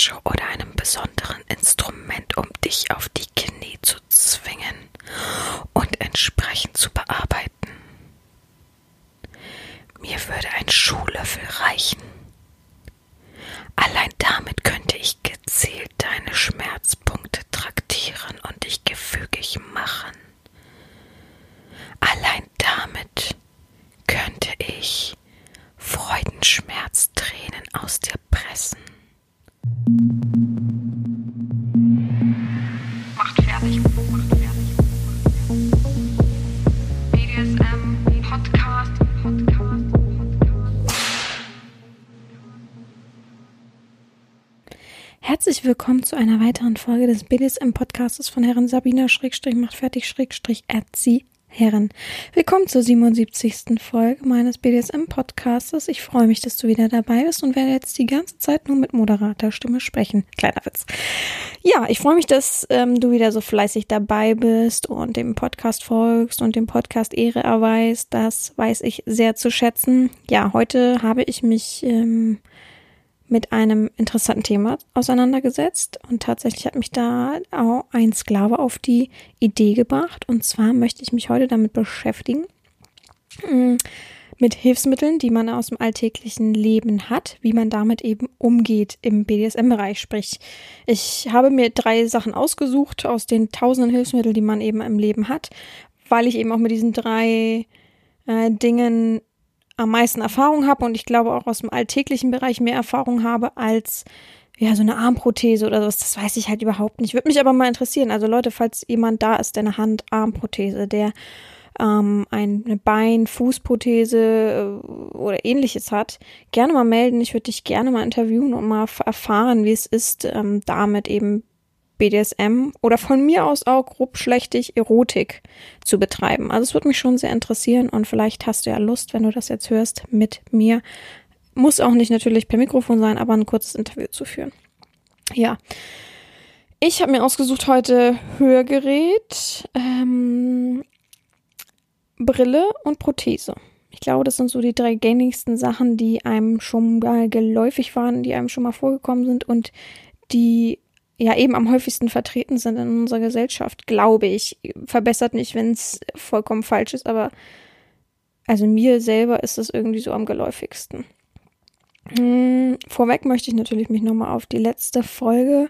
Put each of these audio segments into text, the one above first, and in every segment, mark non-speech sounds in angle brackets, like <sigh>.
Massage oder einem besonderen Instrument, um dich auf die Herzlich willkommen zu einer weiteren Folge des BDSM Podcasts von Herren Sabina Schrägstrich macht fertig Schrägstrich Erzie Herren. Willkommen zur 77. Folge meines BDSM Podcasts. Ich freue mich, dass du wieder dabei bist und werde jetzt die ganze Zeit nur mit Moderatorstimme sprechen. Kleiner Witz. Ja, ich freue mich, dass ähm, du wieder so fleißig dabei bist und dem Podcast folgst und dem Podcast Ehre erweist. Das weiß ich sehr zu schätzen. Ja, heute habe ich mich ähm, mit einem interessanten Thema auseinandergesetzt und tatsächlich hat mich da auch ein Sklave auf die Idee gebracht und zwar möchte ich mich heute damit beschäftigen mm, mit Hilfsmitteln, die man aus dem alltäglichen Leben hat, wie man damit eben umgeht im BDSM-Bereich. Sprich, ich habe mir drei Sachen ausgesucht aus den tausenden Hilfsmitteln, die man eben im Leben hat, weil ich eben auch mit diesen drei äh, Dingen am meisten Erfahrung habe und ich glaube auch aus dem alltäglichen Bereich mehr Erfahrung habe als ja so eine Armprothese oder sowas. Das weiß ich halt überhaupt nicht. Würde mich aber mal interessieren. Also Leute, falls jemand da ist, der eine Hand-Armprothese, der ähm, eine Bein-, Fußprothese äh, oder ähnliches hat, gerne mal melden. Ich würde dich gerne mal interviewen und mal erfahren, wie es ist, ähm, damit eben BDSM oder von mir aus auch grob schlechtig Erotik zu betreiben. Also es würde mich schon sehr interessieren und vielleicht hast du ja Lust, wenn du das jetzt hörst, mit mir. Muss auch nicht natürlich per Mikrofon sein, aber ein kurzes Interview zu führen. Ja. Ich habe mir ausgesucht heute Hörgerät, ähm, Brille und Prothese. Ich glaube, das sind so die drei gängigsten Sachen, die einem schon mal geläufig waren, die einem schon mal vorgekommen sind und die ja eben am häufigsten vertreten sind in unserer Gesellschaft, glaube ich. Verbessert nicht, wenn es vollkommen falsch ist, aber also mir selber ist es irgendwie so am geläufigsten. Hm, vorweg möchte ich natürlich mich nochmal auf die letzte Folge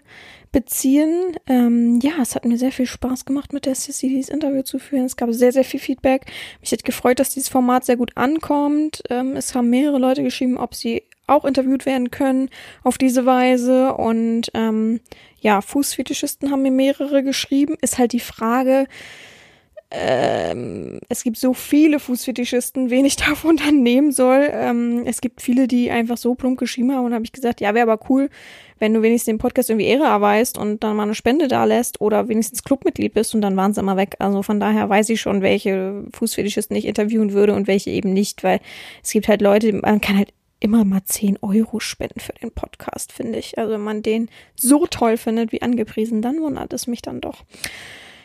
beziehen. Ähm, ja, es hat mir sehr viel Spaß gemacht, mit der Sissy dieses Interview zu führen. Es gab sehr, sehr viel Feedback. Mich hat gefreut, dass dieses Format sehr gut ankommt. Ähm, es haben mehrere Leute geschrieben, ob sie auch interviewt werden können auf diese Weise. Und ähm, ja, Fußfetischisten haben mir mehrere geschrieben. Ist halt die Frage, ähm, es gibt so viele Fußfetischisten, wen ich <laughs> davon dann nehmen soll. Ähm, es gibt viele, die einfach so plump geschrieben haben und habe ich gesagt, ja, wäre aber cool, wenn du wenigstens den Podcast irgendwie Ehre erweist und dann mal eine Spende da lässt oder wenigstens Clubmitglied bist und dann waren sie immer weg. Also von daher weiß ich schon, welche Fußfetischisten ich interviewen würde und welche eben nicht, weil es gibt halt Leute, man kann halt immer mal 10 Euro spenden für den Podcast, finde ich. Also wenn man den so toll findet wie angepriesen, dann wundert es mich dann doch.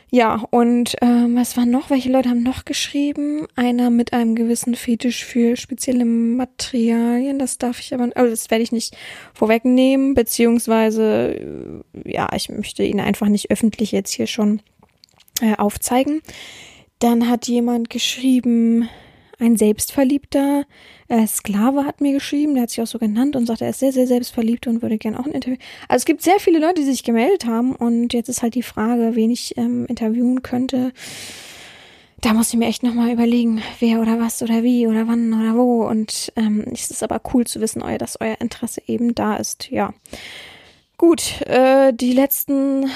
Ja, und ähm, was war noch? Welche Leute haben noch geschrieben? Einer mit einem gewissen Fetisch für spezielle Materialien. Das darf ich aber, also das werde ich nicht vorwegnehmen, beziehungsweise, äh, ja, ich möchte ihn einfach nicht öffentlich jetzt hier schon äh, aufzeigen. Dann hat jemand geschrieben, ein Selbstverliebter äh, Sklave hat mir geschrieben, der hat sich auch so genannt und sagt, er ist sehr, sehr selbstverliebt und würde gerne auch ein Interview. Also es gibt sehr viele Leute, die sich gemeldet haben und jetzt ist halt die Frage, wen ich ähm, interviewen könnte. Da muss ich mir echt nochmal überlegen, wer oder was oder wie oder wann oder wo. Und ähm, es ist aber cool zu wissen, dass euer Interesse eben da ist. Ja. Gut, äh, die letzten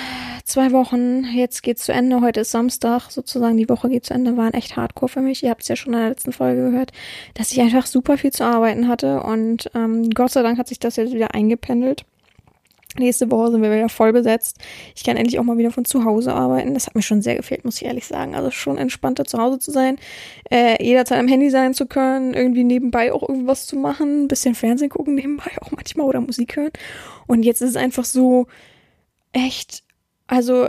zwei Wochen, jetzt geht's zu Ende, heute ist Samstag, sozusagen die Woche geht zu Ende, waren echt hardcore für mich. Ihr habt es ja schon in der letzten Folge gehört, dass ich einfach super viel zu arbeiten hatte und ähm, Gott sei Dank hat sich das jetzt wieder eingependelt. Nächste Woche sind wir wieder voll besetzt. Ich kann endlich auch mal wieder von zu Hause arbeiten. Das hat mir schon sehr gefehlt, muss ich ehrlich sagen. Also schon entspannter zu Hause zu sein, äh, jederzeit am Handy sein zu können, irgendwie nebenbei auch irgendwas zu machen, bisschen Fernsehen gucken nebenbei auch manchmal oder Musik hören. Und jetzt ist es einfach so echt, also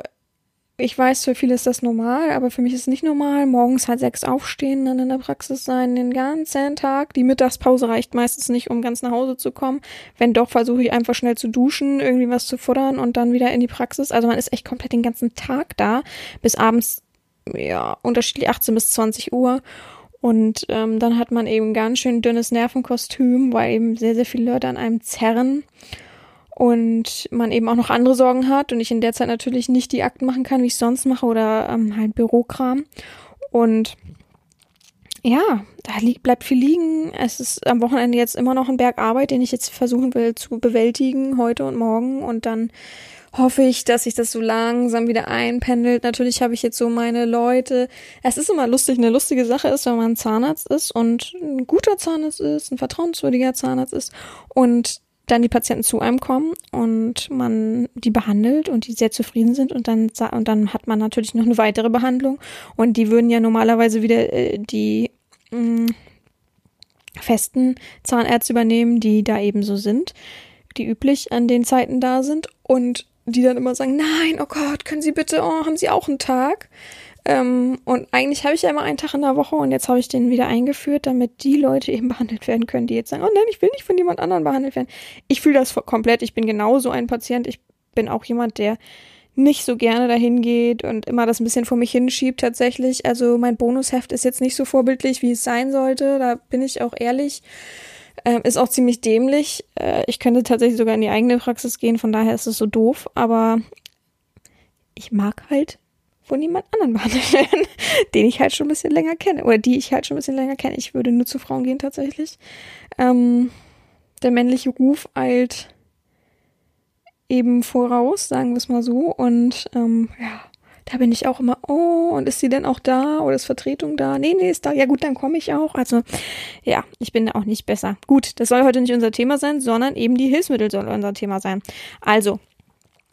ich weiß, für viele ist das normal, aber für mich ist es nicht normal. Morgens halt sechs aufstehen, dann in der Praxis sein, den ganzen Tag. Die Mittagspause reicht meistens nicht, um ganz nach Hause zu kommen. Wenn doch, versuche ich einfach schnell zu duschen, irgendwie was zu futtern und dann wieder in die Praxis. Also man ist echt komplett den ganzen Tag da, bis abends, ja, unterschiedlich 18 bis 20 Uhr. Und ähm, dann hat man eben ganz schön dünnes Nervenkostüm, weil eben sehr, sehr viele Leute an einem zerren und man eben auch noch andere Sorgen hat und ich in der Zeit natürlich nicht die Akten machen kann, wie ich sonst mache oder ähm, halt Bürokram. Und ja, da liegt, bleibt viel liegen. Es ist am Wochenende jetzt immer noch ein Berg Arbeit, den ich jetzt versuchen will zu bewältigen, heute und morgen. Und dann hoffe ich, dass sich das so langsam wieder einpendelt. Natürlich habe ich jetzt so meine Leute. Es ist immer lustig, eine lustige Sache ist, wenn man Zahnarzt ist und ein guter Zahnarzt ist, ein vertrauenswürdiger Zahnarzt ist und dann die Patienten zu einem kommen und man die behandelt und die sehr zufrieden sind und dann und dann hat man natürlich noch eine weitere Behandlung und die würden ja normalerweise wieder äh, die mh, mm, festen Zahnärzte übernehmen, die da eben so sind, die üblich an den Zeiten da sind und die dann immer sagen, nein, oh Gott, können Sie bitte, oh, haben Sie auch einen Tag? Ähm, und eigentlich habe ich ja immer einen Tag in der Woche und jetzt habe ich den wieder eingeführt, damit die Leute eben <laughs> behandelt werden können, die jetzt sagen, oh nein, ich will nicht von jemand anderem behandelt werden. Ich fühle das komplett. Ich bin genauso ein Patient. Ich bin auch jemand, der nicht so gerne dahin geht und immer das ein bisschen vor mich hinschiebt tatsächlich. Also mein Bonusheft ist jetzt nicht so vorbildlich, wie es sein sollte. Da bin ich auch ehrlich. Ähm, ist auch ziemlich dämlich. Äh, ich könnte tatsächlich sogar in die eigene Praxis gehen, von daher ist es so doof. Aber ich mag halt von jemand anderen <laughs> behandelt werden, den ich halt schon ein bisschen länger kenne oder die ich halt schon ein bisschen länger kenne. Ich würde nur zu Frauen gehen tatsächlich. Ähm, der männliche Ruf eilt eben voraus, sagen wir es mal so. Und ähm, ja, da bin ich auch immer, oh, und ist sie denn auch da oder ist Vertretung da? Nee, nee, ist da. Ja gut, dann komme ich auch. Also ja, ich bin da auch nicht besser. Gut, das soll heute nicht unser Thema sein, sondern eben die Hilfsmittel soll unser Thema sein. Also,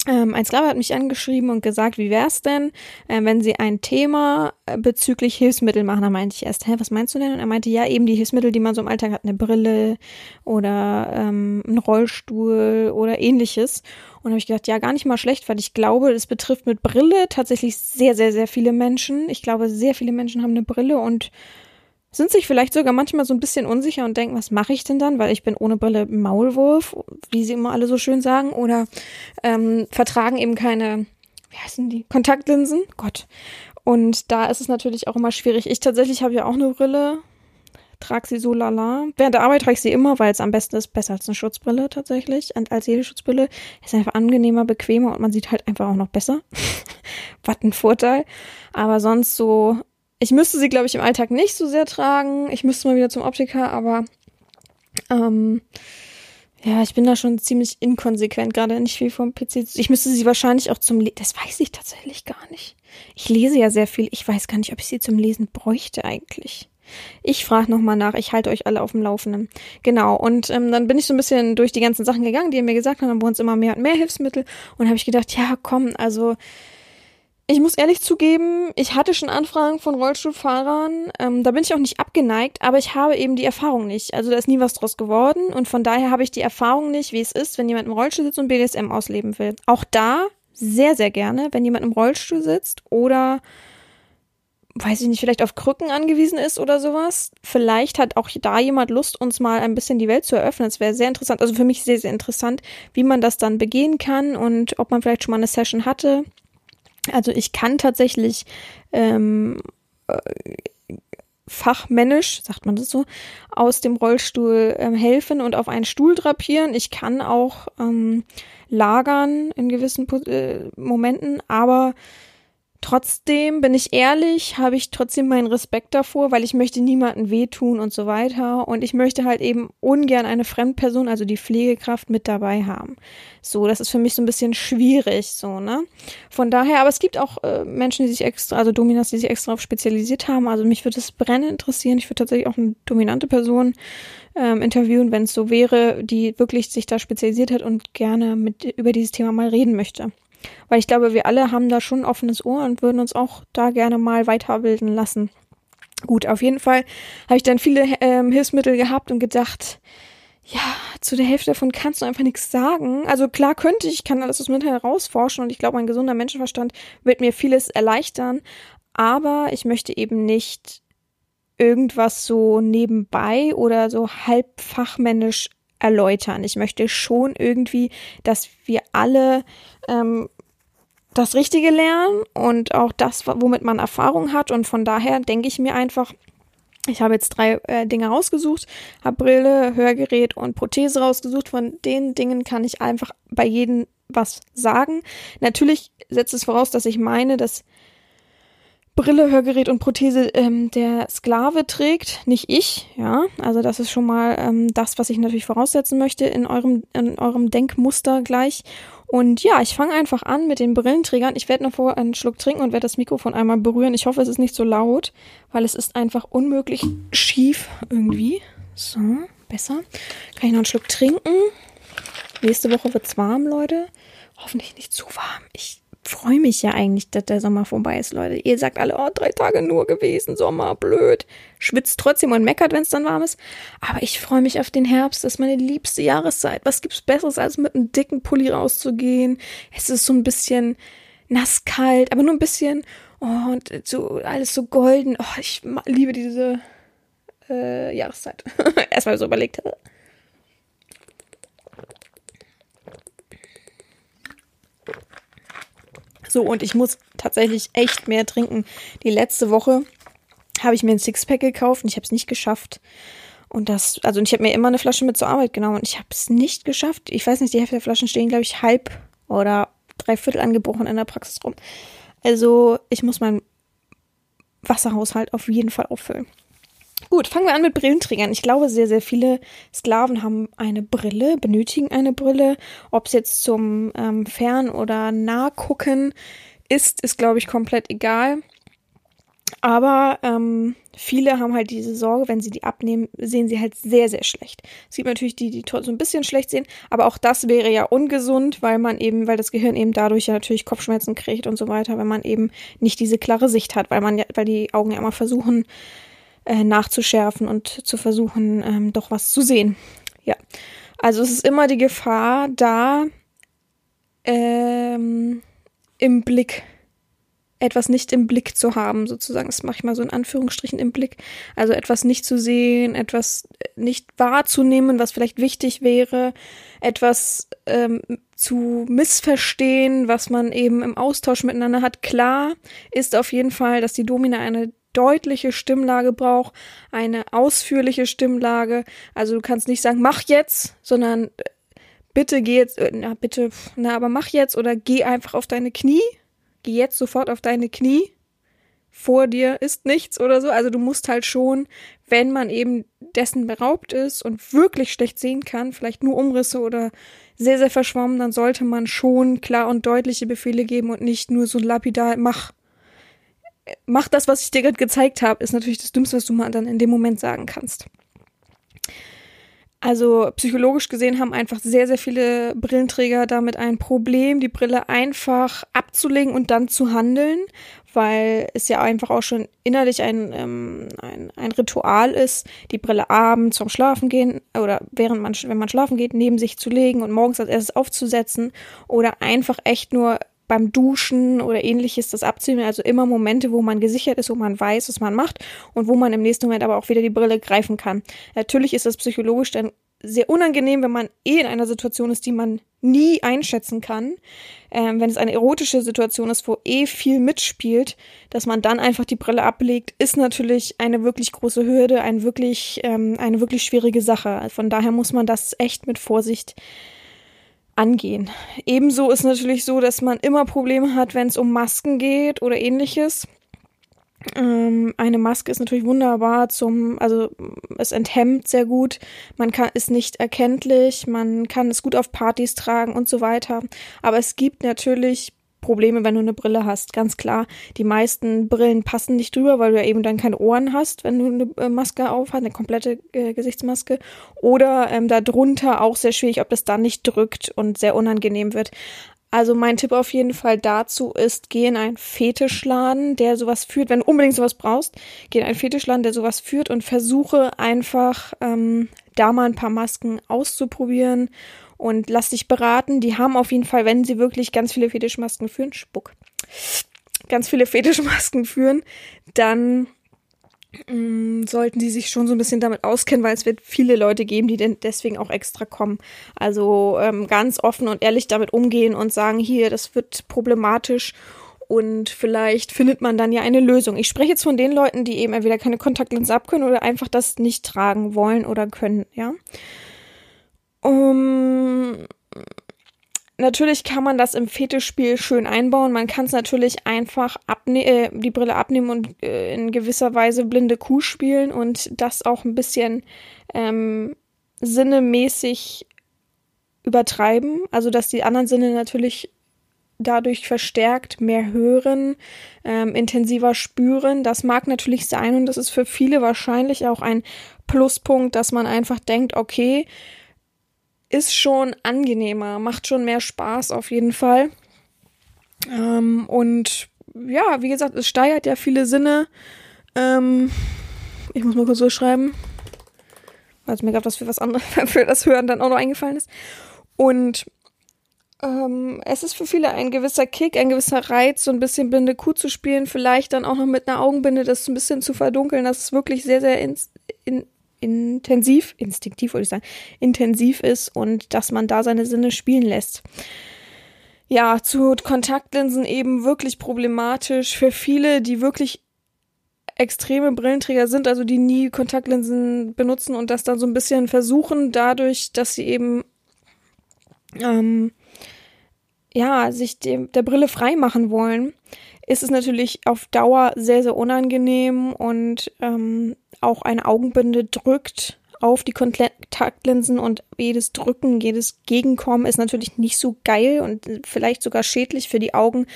ähm, ein Sklave hat mich angeschrieben und gesagt, wie wär's denn, äh, wenn sie ein Thema äh, bezüglich Hilfsmittel machen? Da meinte ich erst, hä, was meinst du denn? Und er meinte, ja, eben die Hilfsmittel, die man so im Alltag hat, eine Brille oder ähm, ein Rollstuhl oder ähnliches. Und habe ich gedacht, ja, gar nicht mal schlecht, weil ich glaube, das betrifft mit Brille tatsächlich sehr, sehr, sehr viele Menschen. Ich glaube, sehr viele Menschen haben eine Brille und sind sich vielleicht sogar manchmal so ein bisschen unsicher und denken, was mache ich denn dann, weil ich bin ohne Brille Maulwurf, wie sie immer alle so schön sagen, oder ähm, vertragen eben keine, wie heißen die, Kontaktlinsen, Gott. Und da ist es natürlich auch immer schwierig. Ich tatsächlich habe ja auch eine Brille, trage sie so lala. Während der Arbeit trage ich sie immer, weil es am besten ist, besser als eine Schutzbrille tatsächlich. Und als jede Schutzbrille ist einfach angenehmer, bequemer und man sieht halt einfach auch noch besser. <laughs> Was ein Vorteil. Aber sonst so ich müsste sie, glaube ich, im Alltag nicht so sehr tragen. Ich müsste mal wieder zum Optiker, aber ähm, ja, ich bin da schon ziemlich inkonsequent, gerade nicht viel vom PC. Ich müsste sie wahrscheinlich auch zum Lesen. Das weiß ich tatsächlich gar nicht. Ich lese ja sehr viel. Ich weiß gar nicht, ob ich sie zum Lesen bräuchte eigentlich. Ich frage nochmal nach. Ich halte euch alle auf dem Laufenden. Genau. Und ähm, dann bin ich so ein bisschen durch die ganzen Sachen gegangen, die ihr mir gesagt habt. Dann wurden es immer mehr und mehr Hilfsmittel. Und habe ich gedacht, ja, komm, also ich muss ehrlich zugeben, ich hatte schon Anfragen von Rollstuhlfahrern. Ähm, da bin ich auch nicht abgeneigt, aber ich habe eben die Erfahrung nicht. Also da ist nie was draus geworden und von daher habe ich die Erfahrung nicht, wie es ist, wenn jemand im Rollstuhl sitzt und BDSM ausleben will. Auch da sehr, sehr gerne, wenn jemand im Rollstuhl sitzt oder weiß ich nicht, vielleicht auf Krücken angewiesen ist oder sowas. Vielleicht hat auch da jemand Lust, uns mal ein bisschen die Welt zu eröffnen. Es wäre sehr interessant, also für mich sehr, sehr interessant, wie man das dann begehen kann und ob man vielleicht schon mal eine Session hatte. Also ich kann tatsächlich ähm, äh, fachmännisch, sagt man das so, aus dem Rollstuhl ähm, helfen und auf einen Stuhl drapieren. Ich kann auch ähm, lagern in gewissen äh, Momenten, aber Trotzdem bin ich ehrlich, habe ich trotzdem meinen Respekt davor, weil ich möchte niemanden wehtun und so weiter. Und ich möchte halt eben ungern eine Fremdperson, also die Pflegekraft, mit dabei haben. So, das ist für mich so ein bisschen schwierig, so, ne? Von daher, aber es gibt auch äh, Menschen, die sich extra, also Dominas, die sich extra auf spezialisiert haben. Also mich würde es brennend interessieren. Ich würde tatsächlich auch eine dominante Person ähm, interviewen, wenn es so wäre, die wirklich sich da spezialisiert hat und gerne mit über dieses Thema mal reden möchte. Weil ich glaube, wir alle haben da schon ein offenes Ohr und würden uns auch da gerne mal weiterbilden lassen. Gut, auf jeden Fall habe ich dann viele ähm, Hilfsmittel gehabt und gedacht, ja, zu der Hälfte davon kannst du einfach nichts sagen. Also klar könnte ich, kann alles aus dem Internet herausforschen und ich glaube, ein gesunder Menschenverstand wird mir vieles erleichtern, aber ich möchte eben nicht irgendwas so nebenbei oder so halb fachmännisch erläutern. Ich möchte schon irgendwie, dass wir alle ähm, das Richtige lernen und auch das, womit man Erfahrung hat. Und von daher denke ich mir einfach, ich habe jetzt drei äh, Dinge rausgesucht, habe Brille, Hörgerät und Prothese rausgesucht. Von den Dingen kann ich einfach bei jedem was sagen. Natürlich setzt es voraus, dass ich meine, dass Brille, Hörgerät und Prothese ähm, der Sklave trägt, nicht ich, ja. Also das ist schon mal ähm, das, was ich natürlich voraussetzen möchte in eurem, in eurem Denkmuster gleich. Und ja, ich fange einfach an mit den Brillenträgern. Ich werde noch vor einen Schluck trinken und werde das Mikrofon einmal berühren. Ich hoffe, es ist nicht so laut, weil es ist einfach unmöglich schief irgendwie. So, besser. Kann ich noch einen Schluck trinken? Nächste Woche wird's warm, Leute. Hoffentlich nicht zu warm. Ich freue mich ja eigentlich, dass der Sommer vorbei ist, Leute. Ihr sagt alle, oh, drei Tage nur gewesen, Sommer, blöd. Schwitzt trotzdem und meckert, wenn es dann warm ist. Aber ich freue mich auf den Herbst. Das ist meine liebste Jahreszeit. Was gibt's Besseres, als mit einem dicken Pulli rauszugehen? Es ist so ein bisschen nasskalt, aber nur ein bisschen. Oh, und so alles so golden. Oh, ich liebe diese äh, Jahreszeit. <laughs> Erstmal so überlegt. So, und ich muss tatsächlich echt mehr trinken. Die letzte Woche habe ich mir ein Sixpack gekauft und ich habe es nicht geschafft. Und das, also ich habe mir immer eine Flasche mit zur Arbeit genommen und ich habe es nicht geschafft. Ich weiß nicht, die Hälfte der Flaschen stehen, glaube ich, halb oder dreiviertel angebrochen in der Praxis rum. Also ich muss meinen Wasserhaushalt auf jeden Fall auffüllen. Gut, fangen wir an mit Brillenträgern. Ich glaube, sehr, sehr viele Sklaven haben eine Brille, benötigen eine Brille. Ob es jetzt zum ähm, Fern- oder Nahgucken ist, ist, glaube ich, komplett egal. Aber ähm, viele haben halt diese Sorge, wenn sie die abnehmen, sehen sie halt sehr, sehr schlecht. Es gibt natürlich die, die so ein bisschen schlecht sehen, aber auch das wäre ja ungesund, weil man eben, weil das Gehirn eben dadurch ja natürlich Kopfschmerzen kriegt und so weiter, wenn man eben nicht diese klare Sicht hat, weil man ja, weil die Augen ja immer versuchen, äh, nachzuschärfen und zu versuchen, ähm, doch was zu sehen. Ja, also es ist immer die Gefahr da, ähm, im Blick etwas nicht im Blick zu haben, sozusagen. Das mache ich mal so in Anführungsstrichen im Blick. Also etwas nicht zu sehen, etwas nicht wahrzunehmen, was vielleicht wichtig wäre, etwas ähm, zu missverstehen, was man eben im Austausch miteinander hat. Klar ist auf jeden Fall, dass die Domina eine deutliche Stimmlage braucht, eine ausführliche Stimmlage. Also du kannst nicht sagen, mach jetzt, sondern äh, bitte geh jetzt, äh, na bitte, na aber mach jetzt oder geh einfach auf deine Knie. Geh jetzt sofort auf deine Knie. Vor dir ist nichts oder so. Also du musst halt schon, wenn man eben dessen beraubt ist und wirklich schlecht sehen kann, vielleicht nur Umrisse oder sehr, sehr verschwommen, dann sollte man schon klar und deutliche Befehle geben und nicht nur so lapidar, mach mach das, was ich dir gerade gezeigt habe, ist natürlich das Dümmste, was du mal dann in dem Moment sagen kannst. Also psychologisch gesehen haben einfach sehr, sehr viele Brillenträger damit ein Problem, die Brille einfach abzulegen und dann zu handeln, weil es ja einfach auch schon innerlich ein, ähm, ein, ein Ritual ist, die Brille abends zum Schlafen gehen oder während man, wenn man schlafen geht, neben sich zu legen und morgens als erstes aufzusetzen oder einfach echt nur beim Duschen oder ähnliches das abziehen. Also immer Momente, wo man gesichert ist, wo man weiß, was man macht und wo man im nächsten Moment aber auch wieder die Brille greifen kann. Natürlich ist das psychologisch dann sehr unangenehm, wenn man eh in einer Situation ist, die man nie einschätzen kann. Ähm, wenn es eine erotische Situation ist, wo eh viel mitspielt, dass man dann einfach die Brille ablegt, ist natürlich eine wirklich große Hürde, ein wirklich, ähm, eine wirklich schwierige Sache. Von daher muss man das echt mit Vorsicht angehen. Ebenso ist natürlich so, dass man immer Probleme hat, wenn es um Masken geht oder ähnliches. Ähm, eine Maske ist natürlich wunderbar zum, also es enthemmt sehr gut, man kann, ist nicht erkenntlich, man kann es gut auf Partys tragen und so weiter. Aber es gibt natürlich Probleme, wenn du eine Brille hast. Ganz klar, die meisten Brillen passen nicht drüber, weil du ja eben dann keine Ohren hast, wenn du eine äh, Maske auf hast, eine komplette äh, Gesichtsmaske. Oder ähm, darunter auch sehr schwierig, ob das dann nicht drückt und sehr unangenehm wird. Also mein Tipp auf jeden Fall dazu ist, geh in einen Fetischladen, der sowas führt. Wenn du unbedingt sowas brauchst, geh in einen Fetischladen, der sowas führt und versuche einfach ähm, da mal ein paar Masken auszuprobieren und lass dich beraten. Die haben auf jeden Fall, wenn sie wirklich ganz viele Fetischmasken führen, Spuck, ganz viele Fetischmasken führen, dann Mm, sollten die sich schon so ein bisschen damit auskennen, weil es wird viele Leute geben, die denn deswegen auch extra kommen. Also ähm, ganz offen und ehrlich damit umgehen und sagen, hier, das wird problematisch und vielleicht findet man dann ja eine Lösung. Ich spreche jetzt von den Leuten, die eben entweder keine Kontaktlinsen abkönnen oder einfach das nicht tragen wollen oder können, ja. Um, Natürlich kann man das im Fetischspiel schön einbauen. Man kann es natürlich einfach äh, die Brille abnehmen und äh, in gewisser Weise blinde Kuh spielen und das auch ein bisschen ähm, sinnemäßig übertreiben. Also dass die anderen Sinne natürlich dadurch verstärkt mehr hören, ähm, intensiver spüren. Das mag natürlich sein und das ist für viele wahrscheinlich auch ein Pluspunkt, dass man einfach denkt, okay, ist schon angenehmer, macht schon mehr Spaß auf jeden Fall. Ähm, und ja, wie gesagt, es steigert ja viele Sinne. Ähm, ich muss mal kurz so schreiben, es mir gerade was für was anderes, <laughs> für das Hören dann auch noch eingefallen ist. Und ähm, es ist für viele ein gewisser Kick, ein gewisser Reiz, so ein bisschen Blinde Kuh zu spielen, vielleicht dann auch noch mit einer Augenbinde das ein bisschen zu verdunkeln. Das ist wirklich sehr, sehr in, in, intensiv, instinktiv würde ich sagen, intensiv ist und dass man da seine Sinne spielen lässt. Ja, zu Kontaktlinsen eben wirklich problematisch für viele, die wirklich extreme Brillenträger sind, also die nie Kontaktlinsen benutzen und das dann so ein bisschen versuchen, dadurch, dass sie eben ähm, ja sich dem, der Brille frei machen wollen, ist es natürlich auf Dauer sehr, sehr unangenehm und ähm, auch eine Augenbinde drückt auf die Kontaktlinsen und jedes Drücken, jedes Gegenkommen ist natürlich nicht so geil und vielleicht sogar schädlich für die Augen,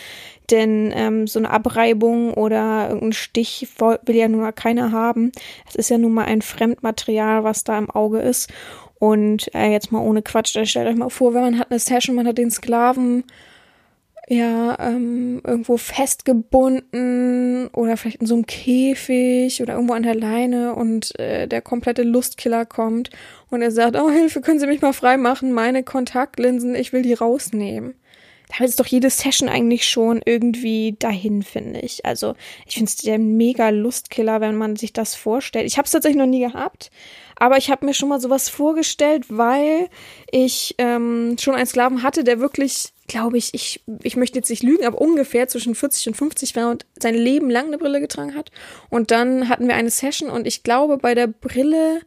denn ähm, so eine Abreibung oder irgendein Stich will ja nun mal keiner haben. Es ist ja nun mal ein Fremdmaterial, was da im Auge ist. Und äh, jetzt mal ohne Quatsch, stellt euch mal vor, wenn man hat eine Session, man hat den Sklaven ja, ähm, irgendwo festgebunden oder vielleicht in so einem Käfig oder irgendwo an der Leine und äh, der komplette Lustkiller kommt und er sagt, oh Hilfe, können Sie mich mal frei machen, meine Kontaktlinsen, ich will die rausnehmen. Damit ist doch jede Session eigentlich schon irgendwie dahin, finde ich. Also ich finde es der mega Lustkiller, wenn man sich das vorstellt. Ich habe es tatsächlich noch nie gehabt, aber ich habe mir schon mal sowas vorgestellt, weil ich ähm, schon einen Sklaven hatte, der wirklich glaube ich, ich, ich möchte jetzt nicht lügen, aber ungefähr zwischen 40 und 50 war und sein Leben lang eine Brille getragen hat. Und dann hatten wir eine Session und ich glaube, bei der Brille,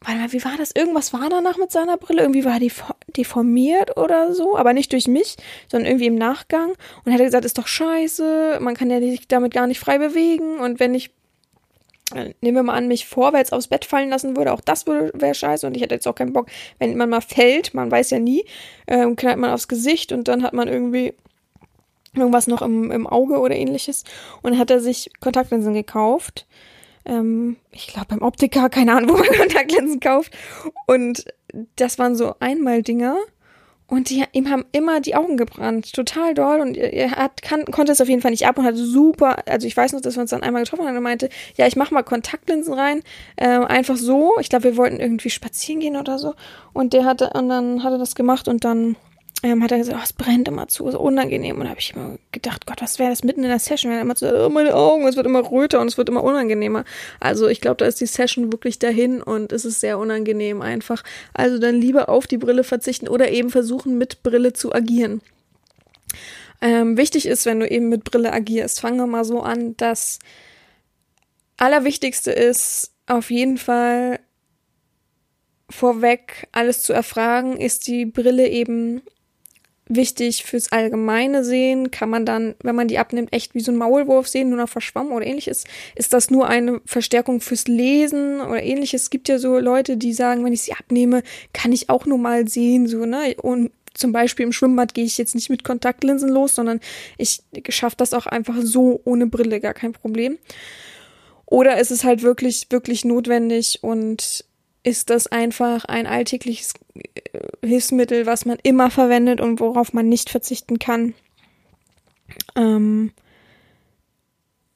warte mal, wie war das? Irgendwas war danach mit seiner Brille. Irgendwie war die deformiert oder so, aber nicht durch mich, sondern irgendwie im Nachgang. Und er hat gesagt, ist doch scheiße, man kann ja sich damit gar nicht frei bewegen. Und wenn ich nehmen wir mal an, mich vorwärts aufs Bett fallen lassen würde, auch das wäre scheiße und ich hätte jetzt auch keinen Bock, wenn man mal fällt, man weiß ja nie, ähm, knallt man aufs Gesicht und dann hat man irgendwie irgendwas noch im, im Auge oder ähnliches und hat er sich Kontaktlinsen gekauft. Ähm, ich glaube beim Optiker, keine Ahnung, wo man <laughs> Kontaktlinsen kauft und das waren so Einmal-Dinger und die, ihm haben immer die Augen gebrannt, total doll. Und er hat, kann, konnte es auf jeden Fall nicht ab und hat super, also ich weiß noch, dass wir uns dann einmal getroffen haben und meinte, ja, ich mach mal Kontaktlinsen rein, ähm, einfach so. Ich glaube, wir wollten irgendwie spazieren gehen oder so. Und der hatte, und dann hat er das gemacht und dann ähm, hat er gesagt, oh, es brennt immer zu, so unangenehm. Und da habe ich immer gedacht, Gott, was wäre das mitten in der Session? Wenn er immer so, oh, meine Augen, es wird immer röter und es wird immer unangenehmer. Also ich glaube, da ist die Session wirklich dahin und es ist sehr unangenehm einfach. Also dann lieber auf die Brille verzichten oder eben versuchen, mit Brille zu agieren. Ähm, wichtig ist, wenn du eben mit Brille agierst, fangen wir mal so an, das Allerwichtigste ist auf jeden Fall vorweg alles zu erfragen, ist die Brille eben wichtig fürs allgemeine Sehen kann man dann, wenn man die abnimmt, echt wie so ein Maulwurf sehen, nur noch verschwommen oder ähnliches. Ist das nur eine Verstärkung fürs Lesen oder ähnliches? Es gibt ja so Leute, die sagen, wenn ich sie abnehme, kann ich auch nur mal sehen, so, ne? Und zum Beispiel im Schwimmbad gehe ich jetzt nicht mit Kontaktlinsen los, sondern ich schaffe das auch einfach so ohne Brille, gar kein Problem. Oder ist es halt wirklich, wirklich notwendig und ist das einfach ein alltägliches Hilfsmittel, was man immer verwendet und worauf man nicht verzichten kann. Ähm,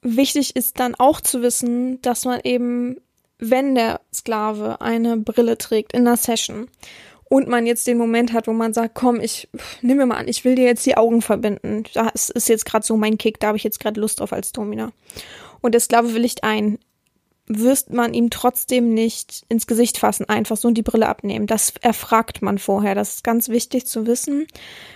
wichtig ist dann auch zu wissen, dass man eben, wenn der Sklave eine Brille trägt in einer Session und man jetzt den Moment hat, wo man sagt, komm, ich nimm mir mal an, ich will dir jetzt die Augen verbinden. Das ist jetzt gerade so mein Kick, da habe ich jetzt gerade Lust drauf als Domina. Und der Sklave willigt ein wirst man ihm trotzdem nicht ins Gesicht fassen, einfach so die Brille abnehmen. Das erfragt man vorher. Das ist ganz wichtig zu wissen.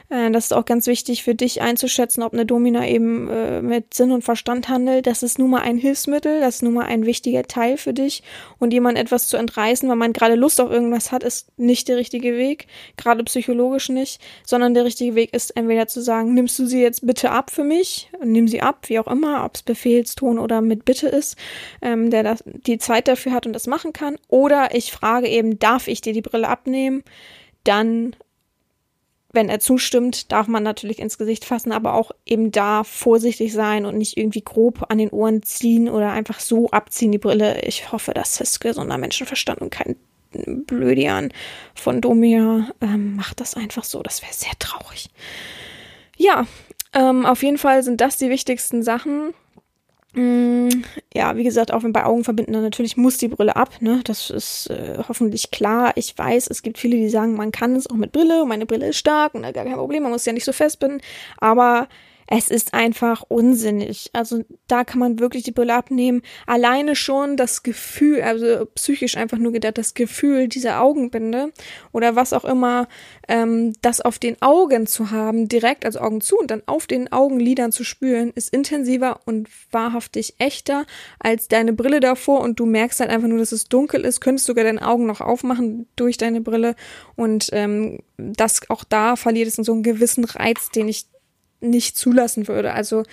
Äh, das ist auch ganz wichtig für dich einzuschätzen, ob eine Domina eben äh, mit Sinn und Verstand handelt. Das ist nun mal ein Hilfsmittel, das ist nun mal ein wichtiger Teil für dich. Und jemand etwas zu entreißen, weil man gerade Lust auf irgendwas hat, ist nicht der richtige Weg, gerade psychologisch nicht, sondern der richtige Weg ist entweder zu sagen, nimmst du sie jetzt bitte ab für mich, nimm sie ab, wie auch immer, ob es Befehlston oder mit Bitte ist, ähm, der das die Zeit dafür hat und das machen kann. Oder ich frage eben, darf ich dir die Brille abnehmen? Dann, wenn er zustimmt, darf man natürlich ins Gesicht fassen, aber auch eben da vorsichtig sein und nicht irgendwie grob an den Ohren ziehen oder einfach so abziehen, die Brille. Ich hoffe, das ist gesunder Menschenverstand und kein Blödian von Domia. Ähm, macht das einfach so. Das wäre sehr traurig. Ja, ähm, auf jeden Fall sind das die wichtigsten Sachen. Mm, ja, wie gesagt, auch wenn bei Augen verbinden, dann natürlich muss die Brille ab, ne? Das ist äh, hoffentlich klar. Ich weiß, es gibt viele, die sagen, man kann es auch mit Brille, meine Brille ist stark und da gar kein Problem, man muss ja nicht so festbinden. Aber es ist einfach unsinnig. Also da kann man wirklich die Brille abnehmen. Alleine schon das Gefühl, also psychisch einfach nur gedacht, das Gefühl dieser Augenbinde oder was auch immer, ähm, das auf den Augen zu haben, direkt, also Augen zu und dann auf den Augenlidern zu spüren, ist intensiver und wahrhaftig echter als deine Brille davor und du merkst halt einfach nur, dass es dunkel ist, könntest sogar deine Augen noch aufmachen durch deine Brille und ähm, das auch da verliert es in so einen gewissen Reiz, den ich nicht zulassen würde. Also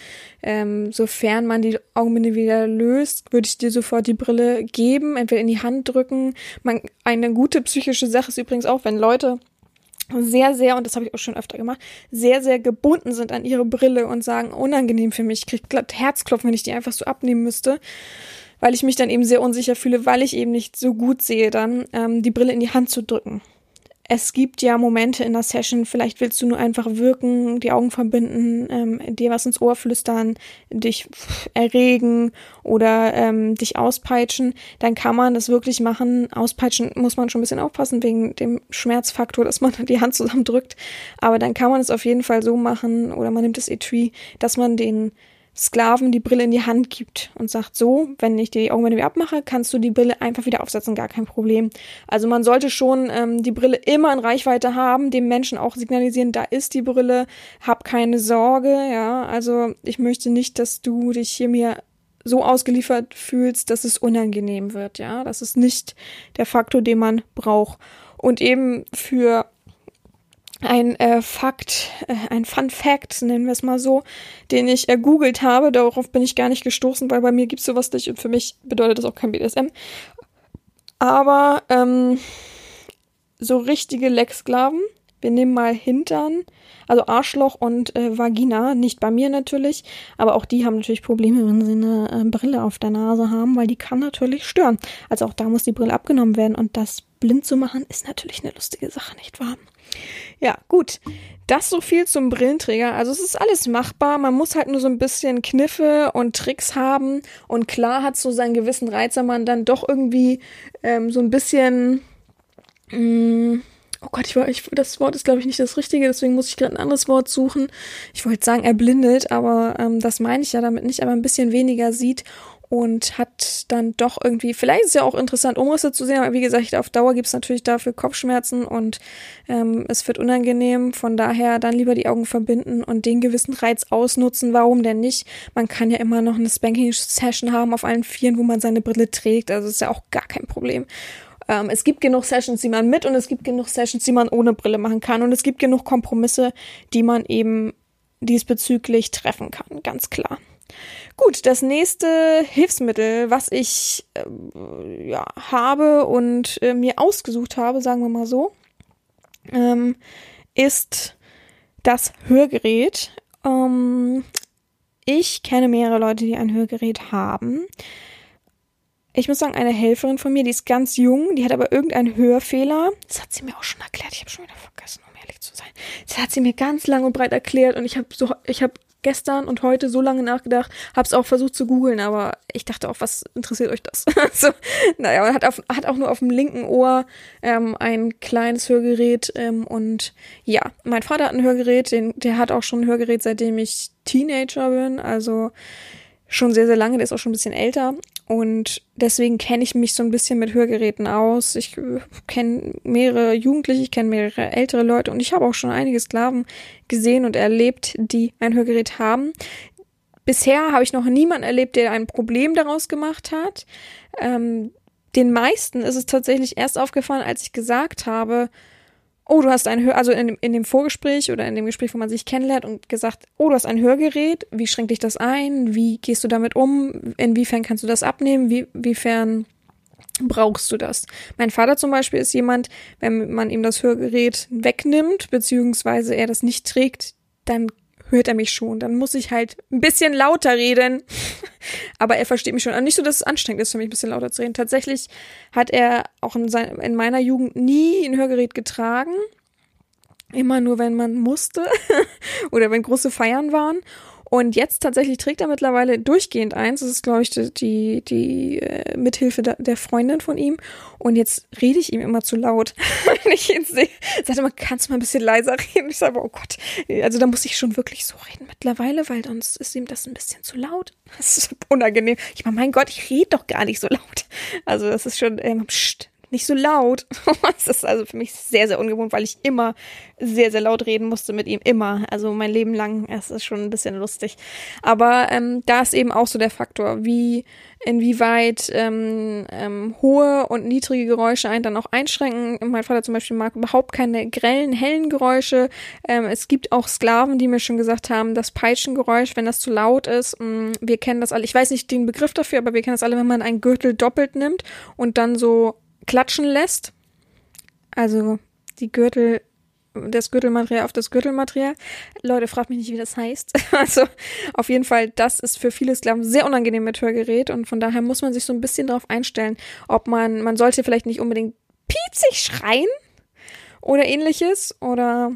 ähm, sofern man die Augenbinde wieder löst, würde ich dir sofort die Brille geben, entweder in die Hand drücken. Man, eine gute psychische Sache ist übrigens auch, wenn Leute sehr, sehr, und das habe ich auch schon öfter gemacht, sehr, sehr gebunden sind an ihre Brille und sagen, unangenehm für mich, ich kriege Herzklopfen, wenn ich die einfach so abnehmen müsste, weil ich mich dann eben sehr unsicher fühle, weil ich eben nicht so gut sehe, dann ähm, die Brille in die Hand zu drücken es gibt ja Momente in der Session, vielleicht willst du nur einfach wirken, die Augen verbinden, ähm, dir was ins Ohr flüstern, dich erregen oder ähm, dich auspeitschen, dann kann man das wirklich machen. Auspeitschen muss man schon ein bisschen aufpassen wegen dem Schmerzfaktor, dass man die Hand zusammendrückt. Aber dann kann man es auf jeden Fall so machen oder man nimmt das Etui, dass man den Sklaven die Brille in die Hand gibt und sagt so, wenn ich dir die Augenbinde wieder abmache, kannst du die Brille einfach wieder aufsetzen, gar kein Problem. Also man sollte schon ähm, die Brille immer in Reichweite haben, dem Menschen auch signalisieren, da ist die Brille, hab keine Sorge, ja. Also ich möchte nicht, dass du dich hier mir so ausgeliefert fühlst, dass es unangenehm wird, ja. Das ist nicht der Faktor, den man braucht. Und eben für ein äh, Fakt, äh, ein Fun Fact, nennen wir es mal so, den ich ergoogelt habe. Darauf bin ich gar nicht gestoßen, weil bei mir gibt es sowas nicht und für mich bedeutet das auch kein BDSM. Aber ähm, so richtige Lecksklaven, wir nehmen mal Hintern, also Arschloch und äh, Vagina, nicht bei mir natürlich, aber auch die haben natürlich Probleme, wenn sie eine äh, Brille auf der Nase haben, weil die kann natürlich stören. Also auch da muss die Brille abgenommen werden und das blind zu machen ist natürlich eine lustige Sache, nicht wahr? Ja, gut. Das so viel zum Brillenträger. Also es ist alles machbar. Man muss halt nur so ein bisschen Kniffe und Tricks haben. Und klar hat so seinen gewissen Reiz, wenn man dann doch irgendwie ähm, so ein bisschen. Mh, mm, oh Gott, ich, ich, das Wort ist, glaube ich, nicht das Richtige, deswegen muss ich gerade ein anderes Wort suchen. Ich wollte sagen, erblindet, aber ähm, das meine ich ja damit nicht, aber ein bisschen weniger sieht und hat dann doch irgendwie, vielleicht ist es ja auch interessant, Umrisse zu sehen, aber wie gesagt, auf Dauer gibt es natürlich dafür Kopfschmerzen und ähm, es wird unangenehm. Von daher dann lieber die Augen verbinden und den gewissen Reiz ausnutzen. Warum denn nicht? Man kann ja immer noch eine Spanking-Session haben auf allen Vieren, wo man seine Brille trägt. Also ist ja auch gar kein Problem. Ähm, es gibt genug Sessions, die man mit und es gibt genug Sessions, die man ohne Brille machen kann. Und es gibt genug Kompromisse, die man eben diesbezüglich treffen kann. Ganz klar. Gut, das nächste Hilfsmittel, was ich äh, ja, habe und äh, mir ausgesucht habe, sagen wir mal so, ähm, ist das Hörgerät. Ähm, ich kenne mehrere Leute, die ein Hörgerät haben. ich muss sagen, eine Helferin von mir, die ist ganz jung, die hat aber irgendeinen Hörfehler. Das hat sie mir auch schon erklärt. Ich habe schon wieder vergessen, um ehrlich zu sein. Das hat sie mir ganz lang und breit erklärt und ich habe so, ich habe gestern und heute so lange nachgedacht, habe es auch versucht zu googeln, aber ich dachte auch, was interessiert euch das? <laughs> so, naja, man hat, auf, hat auch nur auf dem linken Ohr ähm, ein kleines Hörgerät ähm, und ja, mein Vater hat ein Hörgerät, den, der hat auch schon ein Hörgerät, seitdem ich Teenager bin, also schon sehr, sehr lange, der ist auch schon ein bisschen älter und deswegen kenne ich mich so ein bisschen mit Hörgeräten aus. Ich äh, kenne mehrere Jugendliche, ich kenne mehrere ältere Leute und ich habe auch schon einige Sklaven gesehen und erlebt, die ein Hörgerät haben. Bisher habe ich noch niemanden erlebt, der ein Problem daraus gemacht hat. Ähm, den meisten ist es tatsächlich erst aufgefallen, als ich gesagt habe, oh, du hast ein Hör, also in, in dem Vorgespräch oder in dem Gespräch, wo man sich kennenlernt und gesagt, oh, du hast ein Hörgerät, wie schränkt dich das ein? Wie gehst du damit um? Inwiefern kannst du das abnehmen? Wie, wiefern brauchst du das? Mein Vater zum Beispiel ist jemand, wenn man ihm das Hörgerät wegnimmt, beziehungsweise er das nicht trägt, dann hört er mich schon. Dann muss ich halt ein bisschen lauter reden. <laughs> Aber er versteht mich schon. Und nicht so, dass es anstrengend ist für mich, ein bisschen lauter zu reden. Tatsächlich hat er auch in, sein, in meiner Jugend nie ein Hörgerät getragen. Immer nur, wenn man musste <laughs> oder wenn große Feiern waren. Und jetzt tatsächlich trägt er mittlerweile durchgehend eins. Das ist, glaube ich, die, die, äh, Mithilfe der, Freundin von ihm. Und jetzt rede ich ihm immer zu laut. <laughs> Wenn ich ihn sehe, sagt er immer, kannst du mal ein bisschen leiser reden? Ich sage, oh Gott. Also da muss ich schon wirklich so reden mittlerweile, weil sonst ist ihm das ein bisschen zu laut. Das ist unangenehm. Ich meine, mein Gott, ich rede doch gar nicht so laut. Also das ist schon, ähm, pst, nicht so laut. <laughs> das ist also für mich sehr, sehr ungewohnt, weil ich immer sehr, sehr laut reden musste mit ihm. Immer. Also mein Leben lang. Es ist schon ein bisschen lustig. Aber ähm, da ist eben auch so der Faktor, wie inwieweit ähm, ähm, hohe und niedrige Geräusche einen dann auch einschränken. Mein Vater zum Beispiel mag überhaupt keine grellen, hellen Geräusche. Ähm, es gibt auch Sklaven, die mir schon gesagt haben, das Peitschengeräusch, wenn das zu laut ist, mh, mm, wir kennen das alle. Ich weiß nicht den Begriff dafür, aber wir kennen das alle, wenn man einen Gürtel doppelt nimmt und dann so klatschen lässt. Also die Gürtel, das Gürtelmaterial auf das Gürtelmaterial. Leute, fragt mich nicht, wie das heißt. <laughs> Also auf jeden Fall, das ist für viele Sklaven sehr unangenehm mit Hörgerät und von daher muss man sich so ein bisschen darauf einstellen, ob man, man sollte vielleicht nicht unbedingt piepsig schreien oder ähnliches oder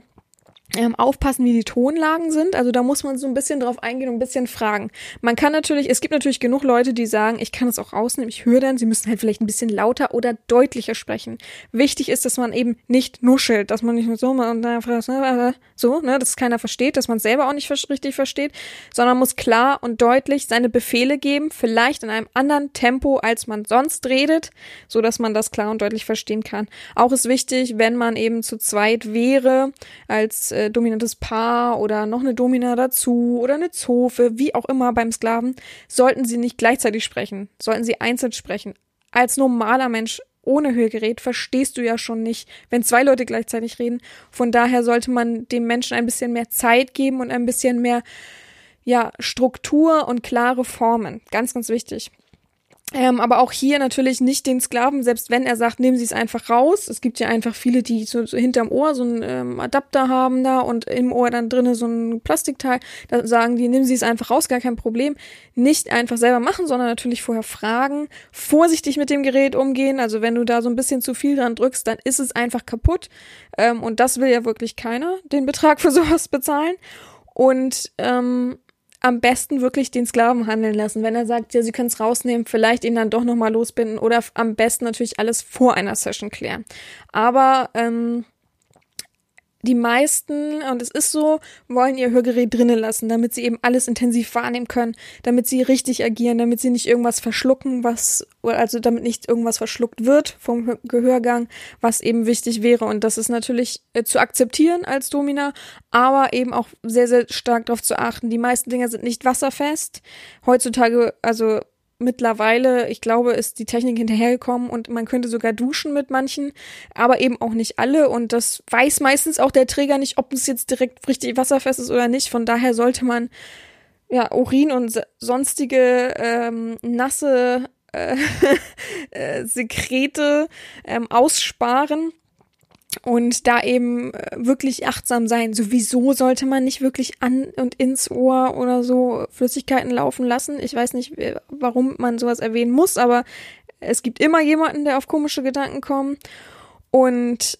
ähm, aufpassen, wie die Tonlagen sind. Also da muss man so ein bisschen drauf eingehen und ein bisschen fragen. Man kann natürlich, es gibt natürlich genug Leute, die sagen, ich kann es auch rausnehmen, ich höre dann, sie müssen halt vielleicht ein bisschen lauter oder deutlicher sprechen. Wichtig ist, dass man eben nicht nuschelt, dass man nicht so und so, ne, dass keiner versteht, dass man selber auch nicht richtig versteht, sondern muss klar und deutlich seine Befehle geben, vielleicht in einem anderen Tempo, als man sonst redet, so dass man das klar und deutlich verstehen kann. Auch ist wichtig, wenn man eben zu zweit wäre, als äh, dominantes Paar oder noch eine Domina dazu oder eine Zofe, wie auch immer beim Sklaven, sollten sie nicht gleichzeitig sprechen, sollten sie einzeln sprechen. Als normaler Mensch ohne Hörgerät verstehst du ja schon nicht, wenn zwei Leute gleichzeitig reden. Von daher sollte man dem Menschen ein bisschen mehr Zeit geben und ein bisschen mehr ja, Struktur und klare Formen. Ganz, ganz wichtig. Ähm, aber auch hier natürlich nicht den Sklaven, selbst wenn er sagt, nehmen Sie es einfach raus. Es gibt ja einfach viele, die so, so hinterm Ohr so einen ähm, Adapter haben da und im Ohr dann drinnen so ein Plastikteil. Da sagen die, nehmen Sie es einfach raus, gar kein Problem. Nicht einfach selber machen, sondern natürlich vorher fragen. Vorsichtig mit dem Gerät umgehen. Also wenn du da so ein bisschen zu viel dran drückst, dann ist es einfach kaputt. Ähm, und das will ja wirklich keiner, den Betrag für sowas bezahlen. Und ähm, am besten wirklich den Sklaven handeln lassen. Wenn er sagt, ja, sie können es rausnehmen, vielleicht ihn dann doch nochmal losbinden oder am besten natürlich alles vor einer Session klären. Aber ähm, die meisten, und es ist so, wollen ihr Hörgerät drinnen lassen, damit sie eben alles intensiv wahrnehmen können, damit sie richtig agieren, damit sie nicht irgendwas verschlucken, was, also damit nicht irgendwas verschluckt wird vom Gehörgang, was eben wichtig wäre. Und das ist natürlich äh, zu akzeptieren als Domina, aber eben auch sehr, sehr stark darauf zu achten. Die meisten Dinger sind nicht wasserfest. Heutzutage, also mittlerweile, ich glaube, ist die Technik hinterhergekommen und man könnte sogar duschen mit manchen, aber eben auch nicht alle und das weiß meistens auch der Träger nicht, ob es jetzt direkt richtig wasserfest ist oder nicht. Von daher sollte man ja Urin und sonstige ähm, nasse äh, <laughs> äh, Sekrete ähm, aussparen und da eben äh, wirklich achtsam sein. Sowieso sollte man nicht wirklich an und ins Ohr oder so Flüssigkeiten laufen lassen. Ich weiß nicht, warum man sowas erwähnen muss, aber es gibt immer jemanden, der auf komische Gedanken kommt. Und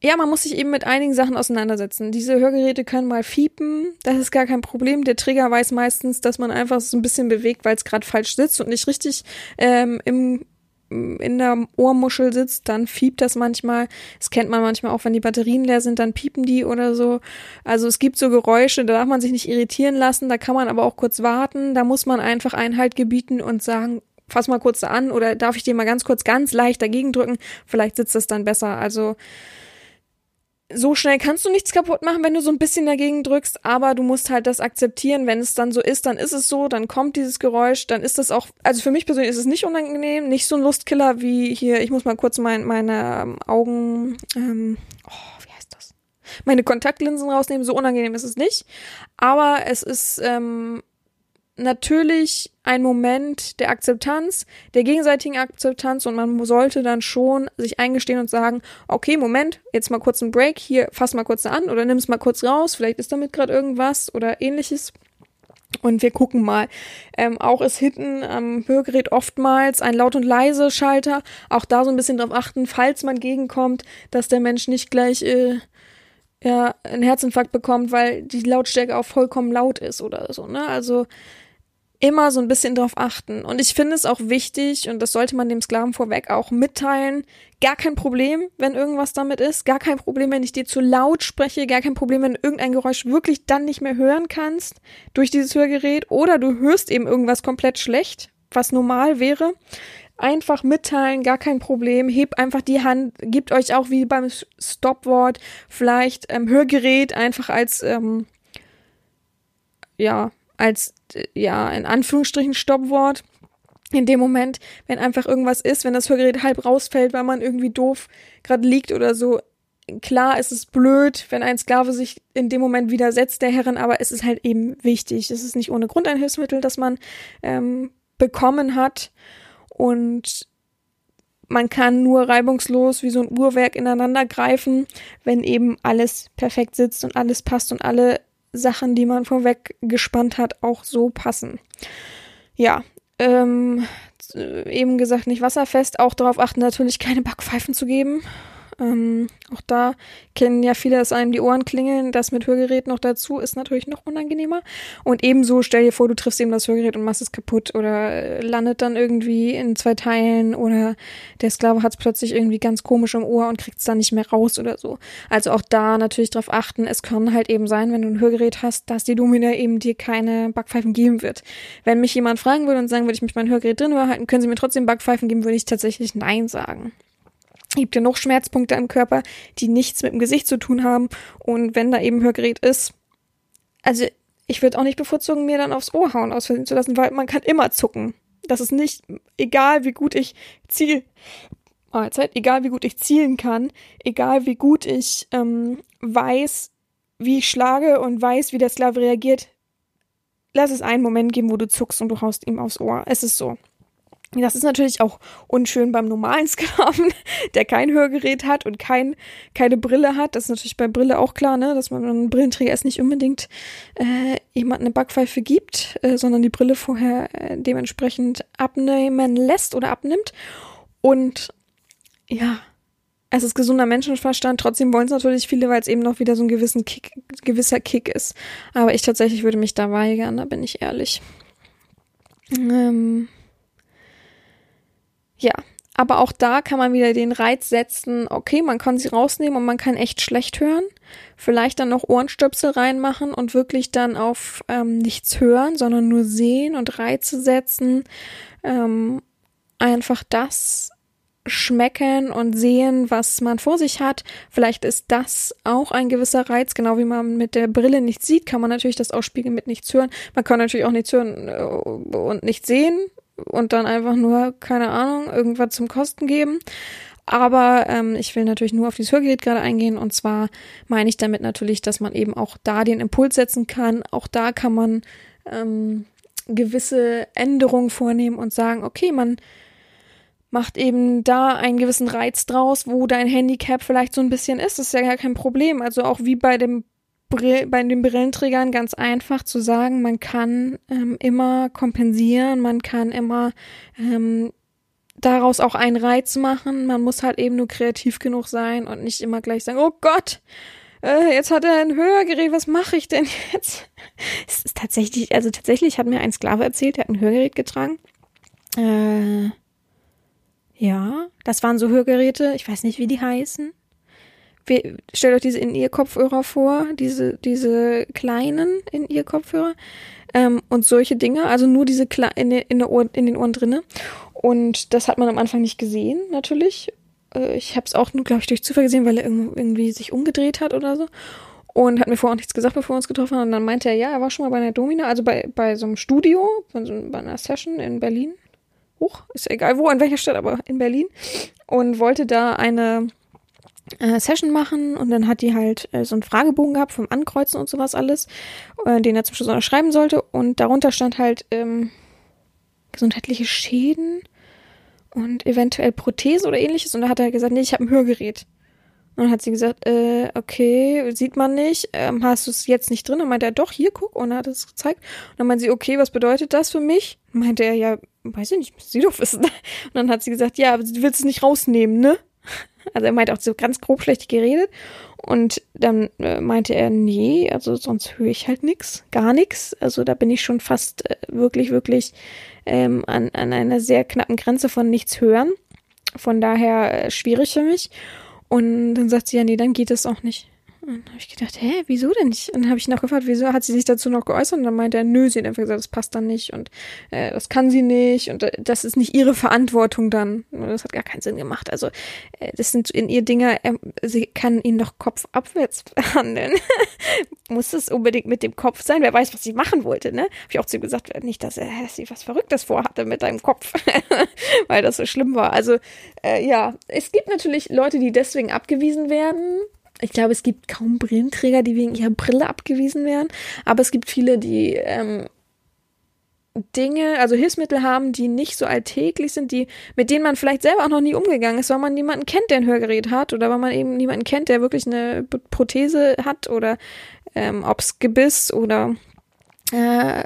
ja, man muss sich eben mit einigen Sachen auseinandersetzen. Diese Hörgeräte können mal fiepen, das ist gar kein Problem. Der Trigger weiß meistens, dass man einfach so ein bisschen bewegt, weil es gerade falsch sitzt und nicht richtig ähm, im in der Ohrmuschel sitzt, dann fiebt das manchmal. Das kennt man manchmal auch, wenn die Batterien leer sind, dann piepen die oder so. Also es gibt so Geräusche, da darf man sich nicht irritieren lassen, da kann man aber auch kurz warten, da muss man einfach Einhalt gebieten und sagen, fass mal kurz an oder darf ich dir mal ganz kurz ganz leicht dagegen drücken, vielleicht sitzt das dann besser. Also so schnell kannst du nichts kaputt machen, wenn du so ein bisschen dagegen drückst, aber du musst halt das akzeptieren. Wenn es dann so ist, dann ist es so, dann kommt dieses Geräusch, dann ist das auch, also für mich persönlich ist es nicht unangenehm, nicht so ein Lustkiller wie hier, ich muss mal kurz mein, meine ähm, Augen, ähm, oh, wie heißt das? Meine Kontaktlinsen rausnehmen, so unangenehm ist es nicht. Aber es ist ähm, natürlich ein Moment der Akzeptanz, der gegenseitigen Akzeptanz und man sollte dann schon sich eingestehen und sagen, okay, Moment, jetzt mal kurz einen Break, hier fass mal kurz an oder nimm es mal kurz raus, vielleicht ist damit gerade irgendwas oder ähnliches. Und wir gucken mal. Ähm, auch ist hinten am Hörgerät oftmals ein Laut- und Leise-Schalter. Auch da so ein bisschen drauf achten, falls man gegenkommt, dass der Mensch nicht gleich äh, ja, einen Herzinfarkt bekommt, weil die Lautstärke auch vollkommen laut ist oder so. Ne? Also immer so ein bisschen drauf achten. Und ich finde es auch wichtig, und das sollte man dem Sklaven vorweg auch mitteilen, gar kein Problem, wenn irgendwas damit ist, gar kein Problem, wenn ich dir zu laut spreche, gar kein Problem, wenn du irgendein Geräusch wirklich dann nicht mehr hören kannst durch dieses Hörgerät oder du hörst eben irgendwas komplett schlecht, was normal wäre. Einfach mitteilen, gar kein Problem. Hebt einfach die Hand, gebt euch auch wie beim Stopwort vielleicht ähm, Hörgerät einfach als ähm, ja, als, ja, in Anführungsstrichen Stoppwort. In dem Moment, wenn einfach irgendwas ist, wenn das Hörgerät halb rausfällt, weil man irgendwie doof gerade liegt oder so, klar ist es blöd, wenn ein Sklave sich in dem Moment widersetzt der Herrin, aber es ist halt eben wichtig. Es ist nicht ohne Grund ein Hilfsmittel, das man ähm, bekommen hat. Und man kann nur reibungslos wie so ein Uhrwerk ineinander greifen, wenn eben alles perfekt sitzt und alles passt und alle Sachen, die man vorweg gespannt hat, auch so passen. Ja, ähm, eben gesagt, nicht wasserfest, auch darauf achten, natürlich keine Backpfeifen zu geben. Ähm, auch da kennen ja viele, dass einem die Ohren klingeln. Das mit Hörgerät noch dazu ist natürlich noch unangenehmer. Und ebenso stell dir vor, du triffst eben das Hörgerät und machst es kaputt oder äh, landet dann irgendwie in zwei Teilen oder der Sklave hat es plötzlich irgendwie ganz komisch im Ohr und kriegt es dann nicht mehr raus oder so. Also auch da natürlich darauf achten. Es kann halt eben sein, wenn du ein Hörgerät hast, dass die Domina eben dir keine Backpfeifen geben wird. Wenn mich jemand fragen würde und sagen würde, ich mich mein Hörgerät drin behalten, können sie mir trotzdem Backpfeifen geben, würde ich tatsächlich Nein sagen gibt genug Schmerzpunkte im Körper, die nichts mit dem Gesicht zu tun haben. Und wenn da eben Hörgerät ist, also ich würde auch nicht bevorzugen, mir dann aufs Ohr hauen ausfallen zu lassen, weil man kann immer zucken. Das ist nicht, egal wie gut ich ziel, Mahlzeit, egal wie gut ich zielen kann, egal wie gut ich ähm, weiß, wie ich schlage und weiß, wie der Sklave reagiert, lass es einen Moment geben, wo du zuckst und du haust ihm aufs Ohr. Es ist so. Das ist natürlich auch unschön beim normalen <laughs> Sklaven, der kein Hörgerät hat und kein, keine Brille hat. Das ist natürlich bei Brille auch klar, ne, dass man einen Brillenträger es nicht unbedingt äh, jemand eine Backpfeife gibt, äh, sondern die Brille vorher äh, dementsprechend abnehmen lässt oder abnimmt. Und ja, es ist gesunder Menschenverstand. Trotzdem wollen es natürlich viele, weil es eben noch wieder so ein gewissen Kick, gewisser Kick ist. Aber ich tatsächlich würde mich da weigern, da bin ich ehrlich. Ähm ja, aber auch da kann man wieder den Reiz setzen, okay, man kann sie rausnehmen und man kann echt schlecht hören. Vielleicht dann noch Ohrenstöpsel reinmachen und wirklich dann auf ähm, nichts hören, sondern nur sehen und Reize setzen. Ähm, einfach das schmecken und sehen, was man vor sich hat. Vielleicht ist das auch ein gewisser Reiz, genau wie man mit der Brille nichts sieht, kann man natürlich das ausspiegeln mit nichts hören. Man kann natürlich auch nichts hören äh, und nichts sehen und dann einfach nur, keine Ahnung, irgendwas zum Kosten geben. Aber ähm, ich will natürlich nur auf dieses Hörgerät gerade eingehen. Und zwar meine ich damit natürlich, dass man eben auch da den Impuls setzen kann. Auch da kann man ähm, gewisse Änderungen vornehmen und sagen, okay, man macht eben da einen gewissen Reiz draus, wo dein Handicap vielleicht so ein bisschen ist. Das ist ja gar kein Problem. Also auch wie bei dem bei den Brillenträgern ganz einfach zu sagen, man kann ähm, immer kompensieren, man kann immer ähm, daraus auch einen Reiz machen. Man muss halt eben nur kreativ genug sein und nicht immer gleich sagen, oh Gott, äh, jetzt hat er ein Hörgerät, was mache ich denn jetzt? <laughs> Es ist tatsächlich, also tatsächlich hat mir ein Sklave erzählt, der hat ein Hörgerät getragen. Äh, ja, das waren so Hörgeräte, ich weiß nicht, wie die heißen. Stellt euch diese In-Ear-Kopfhörer vor, diese, diese kleinen In-Ear-Kopfhörer ähm, und solche Dinge, also nur diese Kle in, in, der Ohr, in den Ohren drinne. Und das hat man am Anfang nicht gesehen, natürlich. Äh, ich habe es auch nur, glaube ich, durch Zufall gesehen, weil er irgendwie sich umgedreht hat oder so. Und hat mir vorher auch nichts gesagt, bevor wir uns getroffen haben. Und dann meinte er, ja, er war schon mal bei einer Domina, also bei, bei so einem Studio, bei, so, bei einer Session in Berlin. Hoch, ist egal wo, an welcher Stadt, aber in Berlin. Und wollte da eine äh, Session machen und dann hat die halt äh, so einen Fragebogen gehabt vom Ankreuzen und sowas alles, äh, den er zum Schluss unterschreiben sollte und darunter stand halt ähm, gesundheitliche Schäden und eventuell Prothese oder ähnliches und da hat er gesagt, nee, ich habe ein Hörgerät. Und dann hat sie gesagt, äh, okay, sieht man nicht, ähm, hast du es jetzt nicht drin? Und meinte er, doch, hier, guck, und er hat es gezeigt. Und dann meinte sie, okay, was bedeutet das für mich? Und meinte er, ja, weiß ich nicht, sie doch wissen. <laughs> Und dann hat sie gesagt, ja, aber du willst es nicht rausnehmen, ne? Also er meinte auch so ganz grob schlecht geredet. Und dann äh, meinte er, nee, also sonst höre ich halt nix, gar nix. Also da bin ich schon fast äh, wirklich, wirklich ähm, an, an einer sehr knappen Grenze von nichts hören. Von daher äh, schwierig für mich. Und dann sagt sie, ja, nee, dann geht es auch nicht. Und dann habe ich gedacht, hä, wieso denn nicht? Und dann habe ich noch gefragt, wieso hat sie sich dazu noch geäußert? Und dann meinte er, nö, sie hat einfach gesagt, das passt dann nicht und äh, das kann sie nicht und äh, das ist nicht ihre Verantwortung dann. Und das hat gar keinen Sinn gemacht. Also äh, das sind in ihr Dinge, äh, sie kann ihn doch kopfabwärts <laughs> behandeln. Muss es unbedingt mit dem Kopf sein? Wer weiß, was sie machen wollte, ne? Habe ich auch zu ihm gesagt, nicht, dass, er, dass sie was Verrücktes vorhatte mit deinem Kopf, <laughs> weil das so schlimm war. Also äh, ja, es gibt natürlich Leute, die deswegen abgewiesen werden ich glaube, es gibt kaum Brillenträger, die wegen ihrer Brille abgewiesen werden, aber es gibt viele, die ähm, Dinge, also Hilfsmittel haben, die nicht so alltäglich sind, die, mit denen man vielleicht selber auch noch nie umgegangen ist, weil man niemanden kennt, der ein Hörgerät hat oder weil man eben niemanden kennt, der wirklich eine Prothese hat oder ähm, ob es Gebiss oder äh,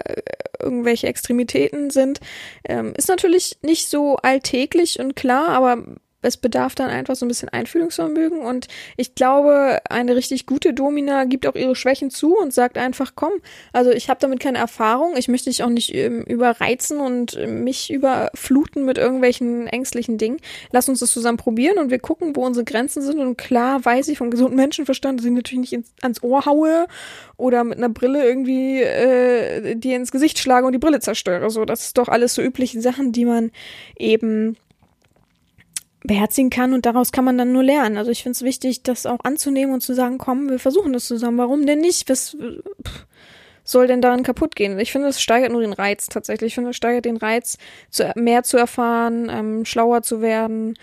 irgendwelche Extremitäten sind, ähm, ist natürlich nicht so alltäglich und klar, aber es bedarf dann einfach so ein bisschen Einfühlungsvermögen und ich glaube, eine richtig gute Domina gibt auch ihre Schwächen zu und sagt einfach, komm, also ich habe damit keine Erfahrung, ich möchte dich auch nicht ähm, überreizen und mich überfluten mit irgendwelchen ängstlichen Dingen. Lass uns das zusammen probieren und wir gucken, wo unsere Grenzen sind und klar weiß ich vom gesunden Menschenverstand, dass ich natürlich nicht ins, ans Ohr haue oder mit einer Brille irgendwie äh, dir ins Gesicht schlage und die Brille zerstöre. So, das ist doch alles so übliche Sachen, die man eben beherzigen kann und daraus kann man dann nur lernen. Also ich finde es wichtig, das auch anzunehmen und zu sagen, komm, wir versuchen das zusammen. Warum denn nicht? Was soll denn daran kaputt gehen? Ich finde, es steigert nur den Reiz tatsächlich. Ich finde, es steigert den Reiz, zu, mehr zu erfahren, ähm, schlauer zu werden,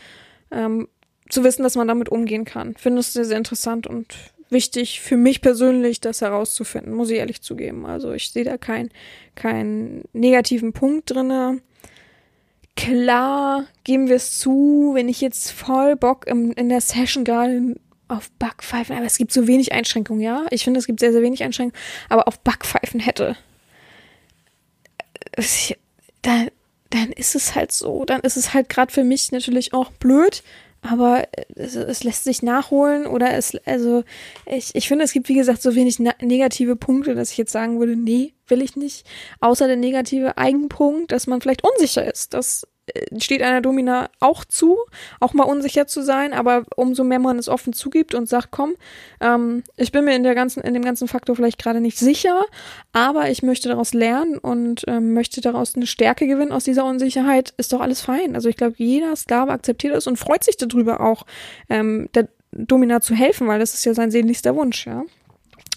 ähm, zu wissen, dass man damit umgehen kann. Ich finde es sehr, sehr interessant und wichtig für mich persönlich, das herauszufinden, muss ich ehrlich zugeben. Also ich sehe da keinen keinen negativen Punkt drinne klar geben wir es zu, wenn ich jetzt voll Bock im, in der Session gerade auf Backpfeifen, aber es gibt so wenig Einschränkungen, ja. Ich finde, es gibt sehr, sehr wenig Einschränkungen, aber auf Backpfeifen hätte, dann, dann ist es halt so. Dann ist es halt gerade für mich natürlich auch blöd, aber es, es, lässt sich nachholen oder es, also ich, ich finde, es gibt, wie gesagt, so wenig negative Punkte, dass ich jetzt sagen würde, nee, will ich nicht. Außer der negative Eigenpunkt, dass man vielleicht unsicher ist. Das äh, steht einer Domina auch zu, auch mal unsicher zu sein, aber umso mehr man es offen zugibt und sagt, komm, ähm, ich bin mir in der ganzen, in dem ganzen Faktor vielleicht gerade nicht sicher, aber ich möchte daraus lernen und ähm, möchte daraus eine Stärke gewinnen aus dieser Unsicherheit, ist doch alles fein. Also ich glaube, jeder Sklave akzeptiert es und freut sich darüber auch, ähm, der Domina zu helfen, weil das ist ja sein sehnlichster Wunsch, ja.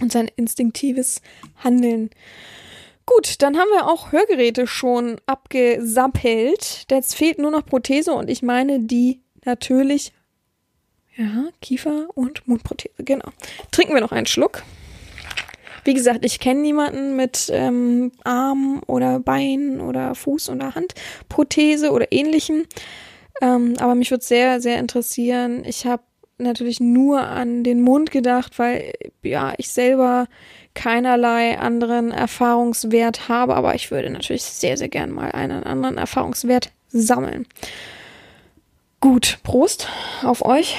Und sein instinktives Handeln. Gut, dann haben wir auch Hörgeräte schon abgesappelt. Jetzt fehlt nur noch Prothese und ich meine die natürlich. Ja, Kiefer- und Mundprothese, genau. Trinken wir noch einen Schluck. Wie gesagt, ich kenne niemanden mit ähm, Arm oder Bein oder Fuß oder Handprothese oder ähnlichem. Ähm, aber mich würde sehr, sehr interessieren. Ich habe natürlich nur an den Mund gedacht, weil ja, ich selber keinerlei anderen Erfahrungswert habe, aber ich würde natürlich sehr, sehr gern mal einen anderen Erfahrungswert sammeln. Gut, Prost auf euch.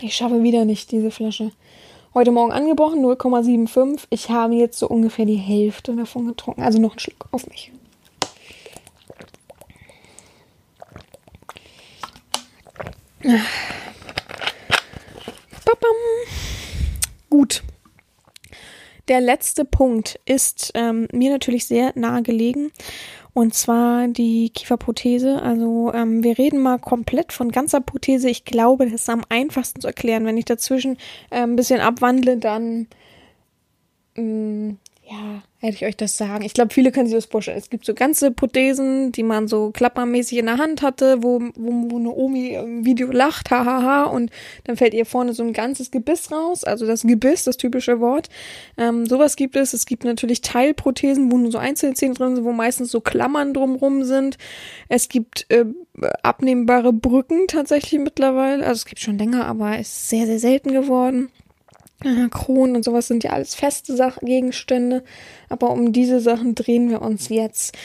Ich schaffe wieder nicht diese Flasche. Heute Morgen angebrochen, 0,75. Ich habe jetzt so ungefähr die Hälfte davon getrunken. Also noch einen Schluck auf mich. Gut. Der letzte Punkt ist ähm, mir natürlich sehr nahe gelegen. Und zwar die Kieferprothese. Also ähm, wir reden mal komplett von ganzer Prothese. Ich glaube, das ist am einfachsten zu erklären. Wenn ich dazwischen äh, ein bisschen abwandle, dann ähm, ja, hätte ich euch das sagen. Ich glaube, viele können sich das vorstellen. Es gibt so ganze Prothesen, die man so klappermäßig in der Hand hatte, wo, wo, wo eine Omi im Video lacht, hahaha, und dann fällt ihr vorne so ein ganzes Gebiss raus, also das Gebiss, das typische Wort. Ähm, sowas gibt es. Es gibt natürlich Teilprothesen, wo nur so Einzelzähne drin sind, wo meistens so Klammern drumrum sind. Es gibt äh, abnehmbare Brücken tatsächlich mittlerweile. Also es gibt schon länger, aber ist sehr, sehr selten geworden. Äh, Kronen und sowas sind ja alles feste Sach Gegenstände. Aber um diese Sachen drehen wir uns jetzt.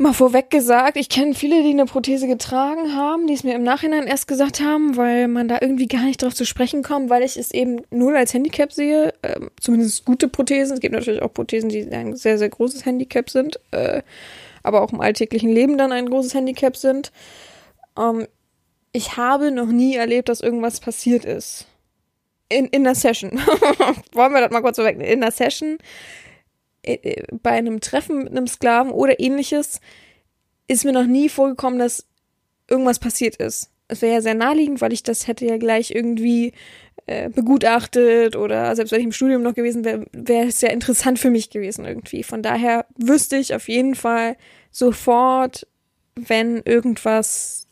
Mal vorweg gesagt, ich kenne viele, die eine Prothese getragen haben, die es mir im Nachhinein erst gesagt haben, weil man da irgendwie gar nicht drauf zu sprechen kommt, weil ich es eben nur als Handicap sehe. Äh, zumindest gute Prothesen. Es gibt natürlich auch Prothesen, die ein sehr, sehr großes Handicap sind, äh, aber auch im alltäglichen Leben dann ein großes Handicap sind. Ähm, ich habe noch nie erlebt, dass irgendwas passiert ist in, in der Session. <laughs> Wollen wir das mal kurz so weg? In der Session, äh, äh, bei einem Treffen mit einem Sklaven oder ähnliches, ist mir noch nie vorgekommen, dass irgendwas passiert ist. Es wäre ja sehr naheliegend, weil ich das hätte ja gleich irgendwie äh, begutachtet oder selbst wenn ich im Studium noch gewesen wäre, wäre es ja interessant für mich gewesen irgendwie. Von daher wüsste ich auf jeden Fall sofort, wenn irgendwas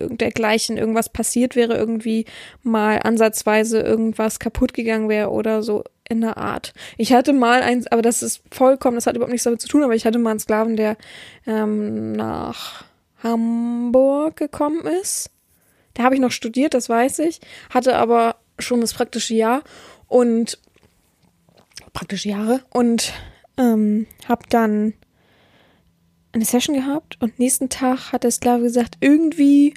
dergleichen irgendwas passiert wäre, irgendwie mal ansatzweise irgendwas kaputt gegangen wäre oder so in der Art. Ich hatte mal eins, aber das ist vollkommen, das hat überhaupt nichts damit zu tun, aber ich hatte mal einen Sklaven, der ähm, nach Hamburg gekommen ist. Da habe ich noch studiert, das weiß ich, hatte aber schon das praktische Jahr und praktische Jahre und ähm, habe dann eine Session gehabt und nächsten Tag hat der Sklave gesagt, irgendwie,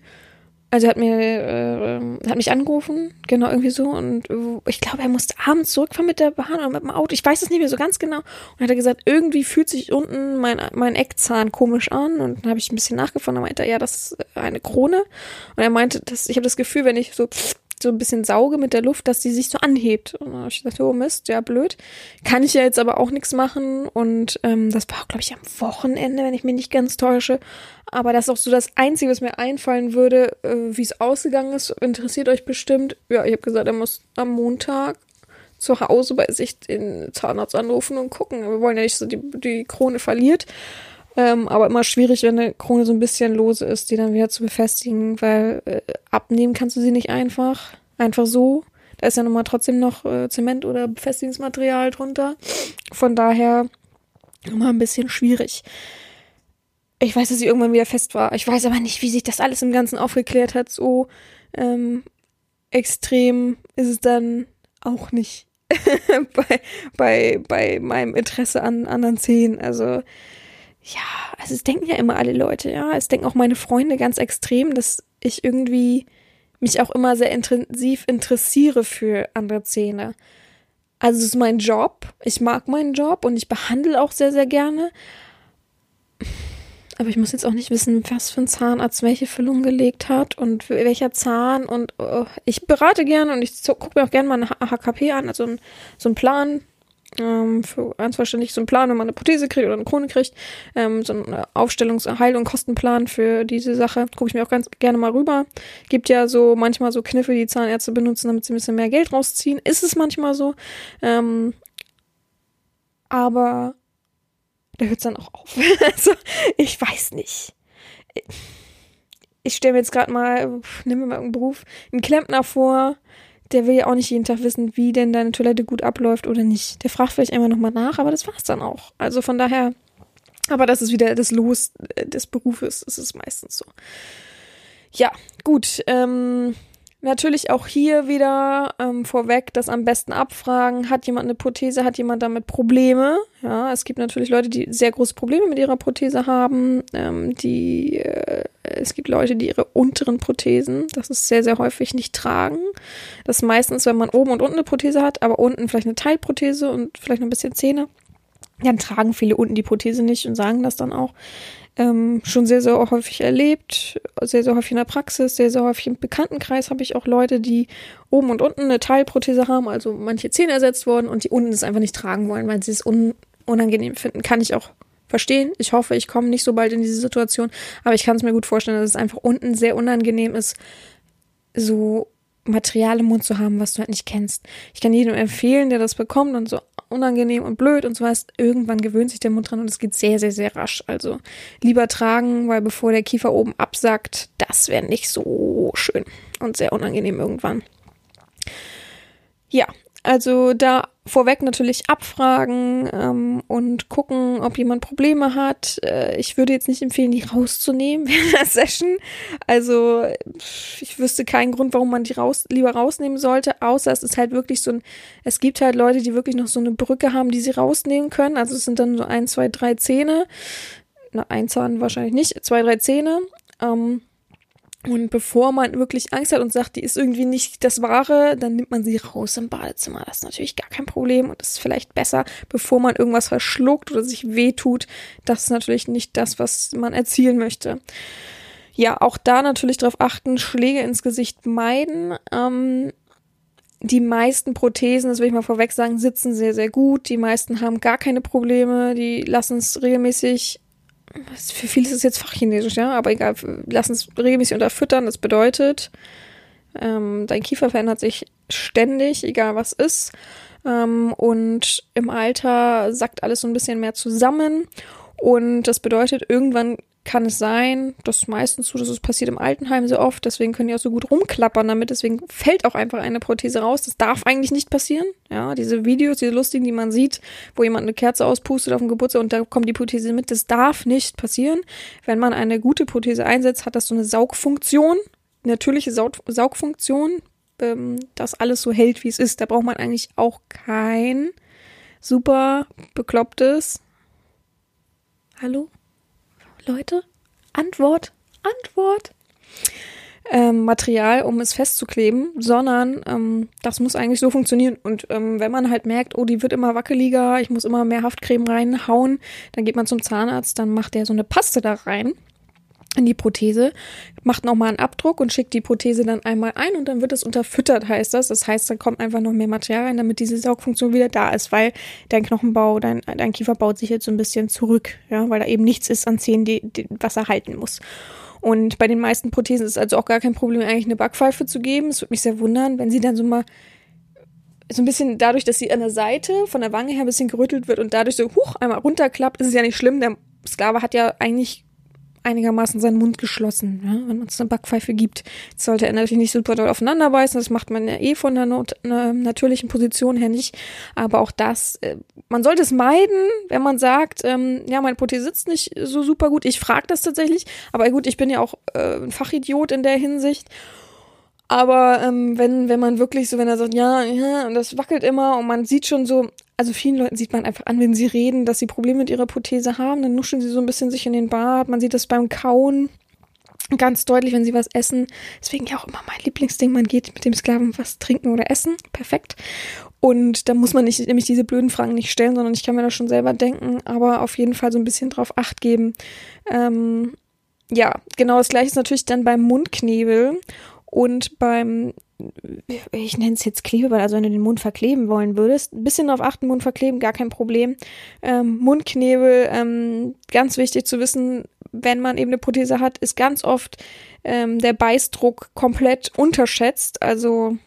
also er hat mir, äh, hat mich angerufen, genau irgendwie so und ich glaube, er musste abends zurückfahren mit der Bahn oder mit dem Auto, ich weiß es nicht mehr so ganz genau und hat er gesagt, irgendwie fühlt sich unten mein, mein Eckzahn komisch an und dann habe ich ein bisschen nachgefahren, dann meinte er, ja, das ist eine Krone und er meinte, dass ich habe das Gefühl, wenn ich so so ein bisschen sauge mit der Luft, dass die sich so anhebt. Und dann habe ich gedacht, oh Mist, ja blöd. Kann ich ja jetzt aber auch nichts machen. Und ähm, das war, glaube ich, am Wochenende, wenn ich mich nicht ganz täusche. Aber das ist auch so das Einzige, was mir einfallen würde, äh, wie es ausgegangen ist. Interessiert euch bestimmt. Ja, ich habe gesagt, er muss am Montag zu Hause bei sich den Zahnarzt anrufen und gucken. Wir wollen ja nicht, dass die, die Krone verliert. Ähm, aber immer schwierig, wenn eine Krone so ein bisschen lose ist, die dann wieder zu befestigen, weil äh, abnehmen kannst du sie nicht einfach. Einfach so. Da ist ja nochmal trotzdem noch äh, Zement oder Befestigungsmaterial drunter. Von daher immer ein bisschen schwierig. Ich weiß, dass sie irgendwann wieder fest war. Ich weiß aber nicht, wie sich das alles im Ganzen aufgeklärt hat. So ähm, extrem ist es dann auch nicht <laughs> bei, bei, bei meinem Interesse an anderen Zähnen. Also ja, also es denken ja immer alle Leute, ja. Es denken auch meine Freunde ganz extrem, dass ich irgendwie mich auch immer sehr intensiv interessiere für andere Zähne. Also es ist mein Job. Ich mag meinen Job und ich behandle auch sehr, sehr gerne. Aber ich muss jetzt auch nicht wissen, was für ein Zahnarzt welche Füllung gelegt hat und welcher Zahn. Und oh, ich berate gerne und ich gucke mir auch gerne mal ein HKP an, also ein, so einen Plan, ähm, für einzelständig so einen Plan, wenn man eine Prothese kriegt oder eine Krone kriegt, ähm, so einen Aufstellungs-, Heil- und Kostenplan für diese Sache. Gucke ich mir auch ganz gerne mal rüber. Gibt ja so manchmal so Kniffe, die Zahnärzte benutzen, damit sie ein bisschen mehr Geld rausziehen. Ist es manchmal so. Ähm, aber da hört es dann auch auf. <laughs> also, ich weiß nicht. Ich stelle mir jetzt gerade mal, nimm mir mal einen Beruf, einen Klempner vor, der will ja auch nicht jeden Tag wissen, wie denn deine Toilette gut abläuft oder nicht. Der fragt vielleicht einmal nochmal nach, aber das war's dann auch. Also von daher, aber das ist wieder das Los äh, des Berufes. Das ist meistens so. Ja, gut. Ähm, Natürlich auch hier wieder ähm, vorweg das am besten abfragen. Hat jemand eine Prothese? Hat jemand damit Probleme? Ja, es gibt natürlich Leute, die sehr große Probleme mit ihrer Prothese haben. Ähm, die, äh, es gibt Leute, die ihre unteren Prothesen, das ist sehr, sehr häufig, nicht tragen. Das ist meistens, wenn man oben und unten eine Prothese hat, aber unten vielleicht eine Teilprothese und vielleicht noch ein bisschen Zähne. Dann tragen viele unten die Prothese nicht und sagen das dann auch ähm, schon sehr, sehr häufig erlebt, sehr, sehr häufig in der Praxis, sehr, sehr häufig im Bekanntenkreis habe ich auch Leute, die oben und unten eine Teilprothese haben, also manche Zähne ersetzt worden und die unten es einfach nicht tragen wollen, weil sie es un unangenehm finden. Kann ich auch verstehen. Ich hoffe, ich komme nicht so bald in diese Situation, aber ich kann es mir gut vorstellen, dass es einfach unten sehr unangenehm ist, so Material im Mund zu haben, was du halt nicht kennst. Ich kann jedem empfehlen, der das bekommt und so unangenehm und blöd und so was. Irgendwann gewöhnt sich der Mund dran und es geht sehr, sehr, sehr rasch. Also lieber tragen, weil bevor der Kiefer oben absackt, das wäre nicht so schön und sehr unangenehm irgendwann. Ja, also da vorweg natürlich abfragen ähm, und gucken, ob jemand Probleme hat. Äh, ich würde jetzt nicht empfehlen, die rauszunehmen in der <laughs> Session. Also ich wüsste keinen Grund, warum man die raus, lieber rausnehmen sollte, außer es ist halt wirklich so ein, es gibt halt Leute, die wirklich noch so eine Brücke haben, die sie rausnehmen können. Also es sind dann so ein, zwei, drei Zähne. Na, ein Zahn wahrscheinlich nicht, zwei, drei Zähne. Ähm, und bevor man wirklich Angst hat und sagt, die ist irgendwie nicht das Wahre, dann nimmt man sie raus im Badezimmer. Das ist natürlich gar kein Problem und ist vielleicht besser, bevor man irgendwas verschluckt oder sich wehtut. Das ist natürlich nicht das, was man erzielen möchte. Ja, auch da natürlich darauf achten, Schläge ins Gesicht meiden. Ähm, die meisten Prothesen, das will ich mal vorweg sagen, sitzen sehr, sehr gut. Die meisten haben gar keine Probleme. Die lassen es regelmäßig für viele ist es jetzt Fachchinesisch, ja, aber egal, lass uns regelmäßig unterfüttern. Das bedeutet, ähm, dein Kiefer verändert sich ständig, egal was ist. Ähm, und im Alter sackt alles so ein bisschen mehr zusammen. Und das bedeutet, irgendwann kann es sein, das ist meistens so, dass es passiert im Altenheim sehr oft, deswegen können die auch so gut rumklappern damit, deswegen fällt auch einfach eine Prothese raus. Das darf eigentlich nicht passieren. Ja, diese Videos, diese lustigen, die man sieht, wo jemand eine Kerze auspustet auf dem Geburtstag und da kommt die Prothese mit, das darf nicht passieren. Wenn man eine gute Prothese einsetzt, hat das so eine Saugfunktion, natürliche Saug Saugfunktion, ähm, das alles so hält, wie es ist. Da braucht man eigentlich auch kein super beklopptes Hallo? Leute? Antwort, Antwort. Ähm, Material, um es festzukleben, sondern ähm, das muss eigentlich so funktionieren. Und ähm, wenn man halt merkt, oh, die wird immer wackeliger, ich muss immer mehr Haftcreme reinhauen, dann geht man zum Zahnarzt, dann macht der so eine Paste da rein in die Prothese, macht nochmal einen Abdruck und schickt die Prothese dann einmal ein und dann wird es unterfüttert, heißt das. Das heißt, dann kommt einfach noch mehr Material rein, damit diese Saugfunktion wieder da ist, weil dein Knochenbau, dein, dein Kiefer baut sich jetzt so ein bisschen zurück, ja, weil da eben nichts ist an Zähnen, die, die, was er halten muss. Und bei den meisten Prothesen ist es also auch gar kein Problem, eigentlich eine Backpfeife zu geben. Es würde mich sehr wundern, wenn sie dann so mal so ein bisschen dadurch, dass sie an der Seite von der Wange her ein bisschen gerüttelt wird und dadurch so huch einmal runterklappt, ist es ja nicht schlimm. Der Sklave hat ja eigentlich einigermaßen seinen Mund geschlossen, ja, wenn man es eine Backpfeife gibt. Jetzt sollte er natürlich nicht super doll aufeinander beißen, das macht man ja eh von der not einer natürlichen Position her nicht. Aber auch das, äh, man sollte es meiden, wenn man sagt, ähm, ja, meine Prothese sitzt nicht so super gut. Ich frage das tatsächlich, aber gut, ich bin ja auch äh, ein Fachidiot in der Hinsicht. Aber ähm, wenn, wenn man wirklich so, wenn er sagt, ja, ja, und das wackelt immer und man sieht schon so, also vielen Leuten sieht man einfach an, wenn sie reden, dass sie Probleme mit ihrer Prothese haben, dann nuschen sie so ein bisschen sich in den Bart. Man sieht das beim Kauen ganz deutlich, wenn sie was essen. Deswegen ja auch immer mein Lieblingsding, man geht mit dem Sklaven was trinken oder essen. Perfekt. Und da muss man nicht, nämlich diese blöden Fragen nicht stellen, sondern ich kann mir das schon selber denken, aber auf jeden Fall so ein bisschen drauf acht geben. Ähm, ja, genau das gleiche ist natürlich dann beim Mundknebel. Und beim, ich nenne es jetzt Klebeband, also wenn du den Mund verkleben wollen würdest, ein bisschen darauf achten, Mund verkleben, gar kein Problem. Ähm, Mundknebel, ähm, ganz wichtig zu wissen, wenn man eben eine Prothese hat, ist ganz oft ähm, der Beißdruck komplett unterschätzt. Also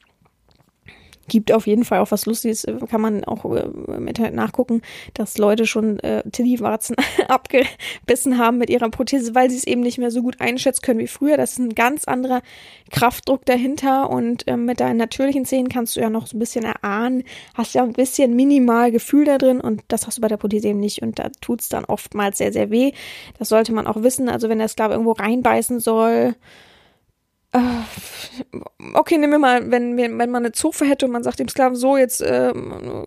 gibt auf jeden Fall auch was Lustiges, kann man auch äh, im Internet nachgucken, dass Leute schon äh, Tilly-Warzen <laughs> abgebissen haben mit ihrer Prothese, weil sie es eben nicht mehr so gut einschätzen können wie früher. Das ist ein ganz anderer Kraftdruck dahinter und äh, mit deinen natürlichen Zähnen kannst du ja noch so ein bisschen erahnen, hast ja ein bisschen minimal Gefühl da drin und das hast du bei der Prothese eben nicht und da tut's dann oftmals sehr, sehr weh. Das sollte man auch wissen. Also wenn der Sklave irgendwo reinbeißen soll, okay, nehmen wir mal, wenn, wenn man eine Zofe hätte und man sagt dem Sklaven so, jetzt äh,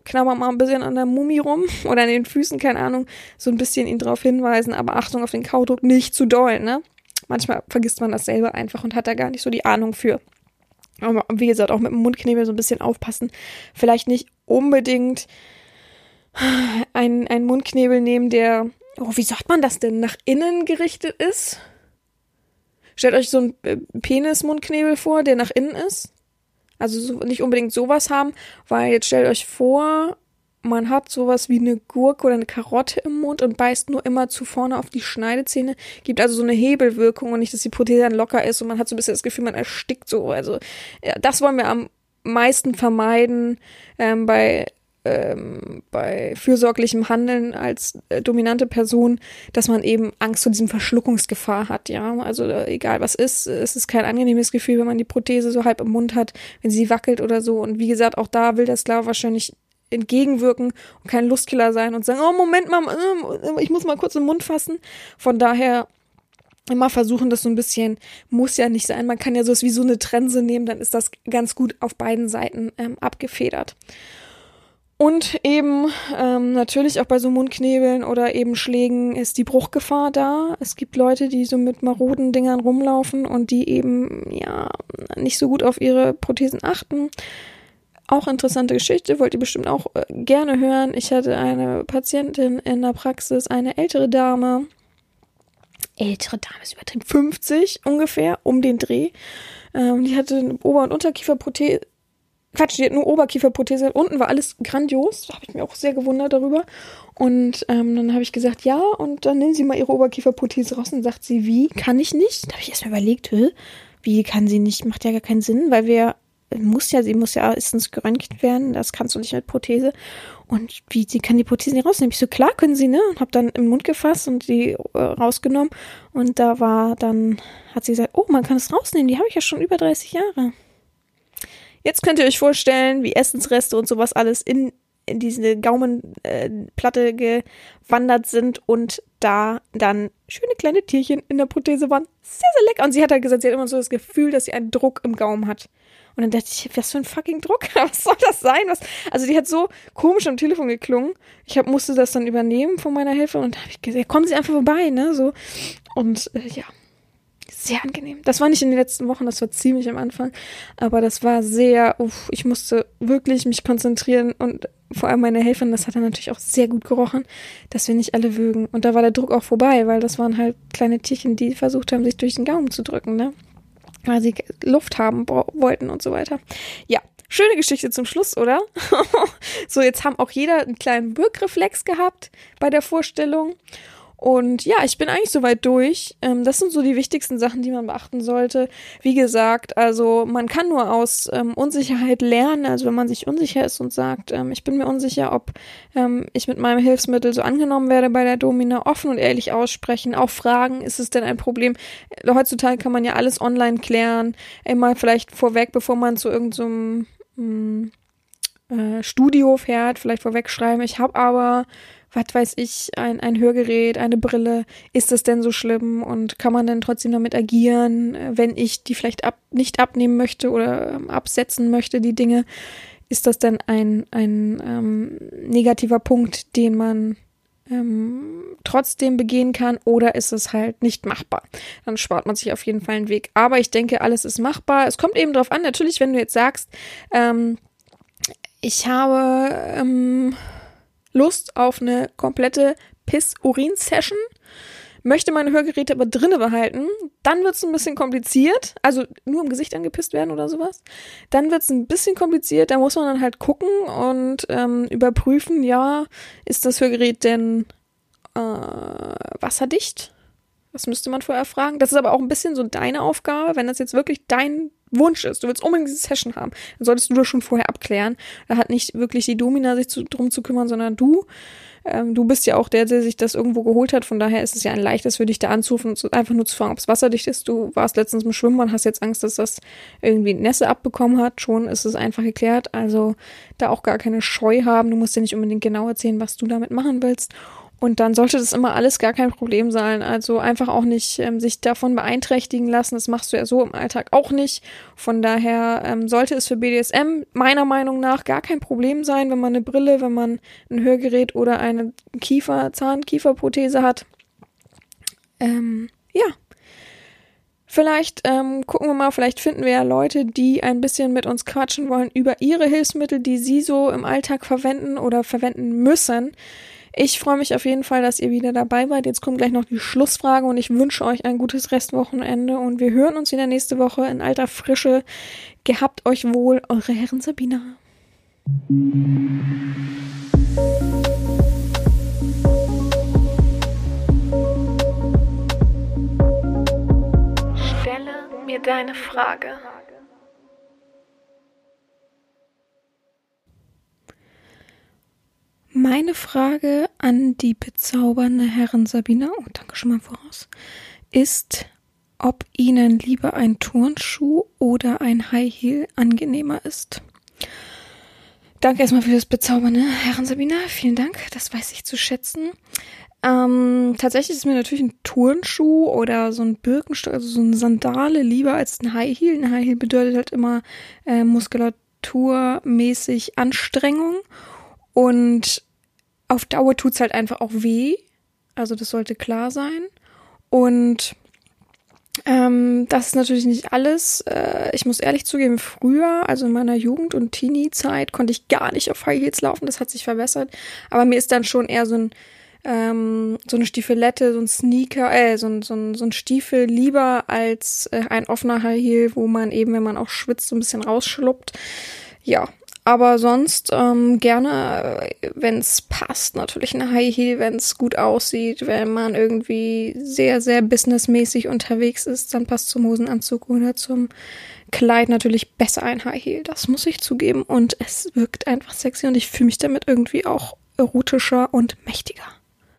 knabber mal ein bisschen an der Mumie rum <laughs> oder an den Füßen, keine Ahnung, so ein bisschen ihn darauf hinweisen, aber Achtung auf den Kaudruck, nicht zu doll, ne? Manchmal vergisst man das selber einfach und hat da gar nicht so die Ahnung für. Aber wie gesagt, auch mit dem Mundknebel so ein bisschen aufpassen. Vielleicht nicht unbedingt einen, einen Mundknebel nehmen, der, oh, wie sagt man das denn, nach innen gerichtet ist? Stellt euch so einen äh, Penis-Mundknebel vor, der nach innen ist. Also so, nicht unbedingt sowas haben, weil jetzt stellt euch vor, man hat sowas wie eine Gurke oder eine Karotte im Mund und beißt nur immer zu vorne auf die Schneidezähne, gibt also so eine Hebelwirkung und nicht, dass die Prothese dann locker ist und man hat so ein bisschen das Gefühl, man erstickt so. Also ja, das wollen wir am meisten vermeiden ähm, bei ähm, bei fürsorglichem Handeln als äh, dominante Person, dass man eben Angst vor diesem Verschluckungsgefahr hat, ja. Also äh, egal was ist, es ist kein angenehmes Gefühl, wenn man die Prothese so halb im Mund hat, wenn sie wackelt oder so. Und wie gesagt, auch da will das Sklave wahrscheinlich entgegenwirken und kein Lustkiller sein und sagen, oh Moment mal, äh, ich muss mal kurz im Mund fassen. Von daher immer versuchen, das so ein bisschen, muss ja nicht sein. Man kann ja sowas wie so eine Trense nehmen, dann ist das ganz gut auf beiden Seiten ähm, abgefedert. Und eben ähm, natürlich auch bei so Mundknebeln oder eben Schlägen ist die Bruchgefahr da. Es gibt Leute, die so mit maroden Dingern rumlaufen und die eben ja nicht so gut auf ihre Prothesen achten. Auch interessante Geschichte, wollt ihr bestimmt auch äh, gerne hören. Ich hatte eine Patientin in der Praxis, eine ältere Dame. Ältere Dame ist übertrieben, 50 ungefähr, um den Dreh. Ähm, die hatte eine Ober- und Unterkieferprothese Quatsch, die hat nur Oberkieferprothese. Unten war alles grandios. Da habe ich mir auch sehr gewundert darüber. Und ähm, dann habe ich gesagt, ja, und dann nehmen Sie mal Ihre Oberkieferprothese raus. Und sagt sie, wie? Kann ich nicht? Da habe ich erstmal überlegt, wie kann sie nicht? Macht ja gar keinen Sinn, weil wir muss ja, sie muss ja erstens geröntgt werden, das kannst du nicht mit Prothese. Und wie, sie kann die Prothese nicht rausnehmen. Ich so, klar können sie, ne? Und hab dann im Mund gefasst und die äh, rausgenommen. Und da war dann, hat sie gesagt, oh, man kann es rausnehmen, die habe ich ja schon über 30 Jahre. Jetzt könnt ihr euch vorstellen, wie Essensreste und sowas alles in, in diese Gaumenplatte äh, gewandert sind und da dann schöne kleine Tierchen in der Prothese waren. Sehr, sehr lecker. Und sie hat halt gesagt, sie hat immer so das Gefühl, dass sie einen Druck im Gaumen hat. Und dann dachte ich, was für ein fucking Druck? <laughs> Was soll das sein? Was? Also die hat so komisch am Telefon geklungen. Ich hab, musste das dann übernehmen von meiner Hilfe und da habe ich gesagt, kommen Sie einfach vorbei, ne? So. Und äh, ja, sehr angenehm. Das war nicht in den letzten Wochen, das war ziemlich am Anfang, aber das war sehr, uff, ich musste wirklich mich konzentrieren und vor allem meine Helferin, das hat dann natürlich auch sehr gut gerochen, dass wir nicht alle würgen. Und da war der Druck auch vorbei, weil das waren halt kleine Tierchen, die versucht haben, sich durch den Gaumen zu drücken, ne? Weil sie Luft haben wollten und so weiter. Ja, Schöne Geschichte zum Schluss, oder? <laughs> so, jetzt haben auch jeder einen kleinen Wirkreflex gehabt bei der Vorstellung. Und ja, ich bin eigentlich soweit durch. Ähm, das sind so die wichtigsten Sachen, die man beachten sollte. Wie gesagt, also man kann nur aus ähm, Unsicherheit lernen. Also wenn man sich unsicher ist und sagt, ähm, ich bin mir unsicher, ob ähm, ich mit meinem Hilfsmittel so angenommen werde bei der Domina, offen und ehrlich aussprechen, auch fragen, ist es denn ein Problem? Heutzutage kann man ja alles online klären. Immer vielleicht vorweg, bevor man zu irgendeinem so hm, äh, Studio fährt, vielleicht vorweg schreiben, ich habe aber was weiß ich, ein, ein Hörgerät, eine Brille, ist das denn so schlimm und kann man denn trotzdem damit agieren, wenn ich die vielleicht ab, nicht abnehmen möchte oder ähm, absetzen möchte, die Dinge? Ist das denn ein, ein ähm, negativer Punkt, den man ähm, trotzdem begehen kann oder ist es halt nicht machbar? Dann spart man sich auf jeden Fall einen Weg. Aber ich denke, alles ist machbar. Es kommt eben drauf an, natürlich, wenn du jetzt sagst, ähm, ich habe ähm, Lust auf eine komplette Piss-Urin-Session, möchte meine Hörgeräte aber drinnen behalten, dann wird es ein bisschen kompliziert. Also nur im Gesicht angepisst werden oder sowas. Dann wird es ein bisschen kompliziert. Da muss man dann halt gucken und ähm, überprüfen, ja, ist das Hörgerät denn äh, wasserdicht? Das müsste man vorher fragen. Das ist aber auch ein bisschen so deine Aufgabe, wenn das jetzt wirklich dein Wunsch ist, du willst unbedingt diese Session haben, dann solltest du das schon vorher abklären. Da hat nicht wirklich die Domina sich zu, drum zu kümmern, sondern du. Ähm, du bist ja auch der, der sich das irgendwo geholt hat. Von daher ist es ja ein leichtes für dich, da anzurufen und einfach nur zu fragen, ob es wasserdicht ist. Du warst letztens im Schwimmen und hast jetzt Angst, dass das irgendwie Nässe abbekommen hat. Schon ist es einfach geklärt. Also da auch gar keine Scheu haben. Du musst dir nicht unbedingt genau erzählen, was du damit machen willst. Und dann sollte das immer alles gar kein Problem sein. Also einfach auch nicht ähm, sich davon beeinträchtigen lassen. Das machst du ja so im Alltag auch nicht. Von daher ähm, sollte es für BDSM meiner Meinung nach gar kein Problem sein, wenn man eine Brille, wenn man ein Hörgerät oder eine Kiefer, Zahn-Kieferprothese hat. Ähm, ja. Vielleicht ähm, gucken wir mal, vielleicht finden wir ja Leute, die ein bisschen mit uns quatschen wollen über ihre Hilfsmittel, die sie so im Alltag verwenden oder verwenden müssen. Ich freue mich auf jeden Fall, dass ihr wieder dabei seid. Jetzt kommt gleich noch die Schlussfrage und ich wünsche euch ein gutes Restwochenende und wir hören uns wieder nächste Woche in alter Frische. Gehabt euch wohl, eure Herren Sabina. Stelle mir deine Frage. Meine Frage an die bezaubernde Herrin Sabina, oh, danke schon mal voraus, ist, ob Ihnen lieber ein Turnschuh oder ein High Heel angenehmer ist. Danke erstmal für das bezaubernde Herren Sabina. Vielen Dank, das weiß ich zu schätzen. Ähm, tatsächlich ist mir natürlich ein Turnschuh oder so ein Birkenstock, also so eine Sandale lieber als ein High Heel. Ein High Heel bedeutet halt immer äh, muskulaturmäßig Anstrengung und auf Dauer tut's halt einfach auch weh. Also das sollte klar sein. Und ähm, das ist natürlich nicht alles. Äh, ich muss ehrlich zugeben, früher, also in meiner Jugend- und Teenie-Zeit, konnte ich gar nicht auf High Heels laufen. Das hat sich verbessert. Aber mir ist dann schon eher so ein ähm, so eine Stiefelette, so ein Sneaker, äh, so ein, so ein, so ein Stiefel lieber als äh, ein offener High Heel, wo man eben, wenn man auch schwitzt, so ein bisschen rausschluppt. Ja, aber sonst ähm, gerne, wenn es passt, natürlich eine High Heel, wenn es gut aussieht, wenn man irgendwie sehr, sehr businessmäßig unterwegs ist, dann passt zum Hosenanzug oder zum Kleid natürlich besser ein High Heel. Das muss ich zugeben. Und es wirkt einfach sexy und ich fühle mich damit irgendwie auch erotischer und mächtiger.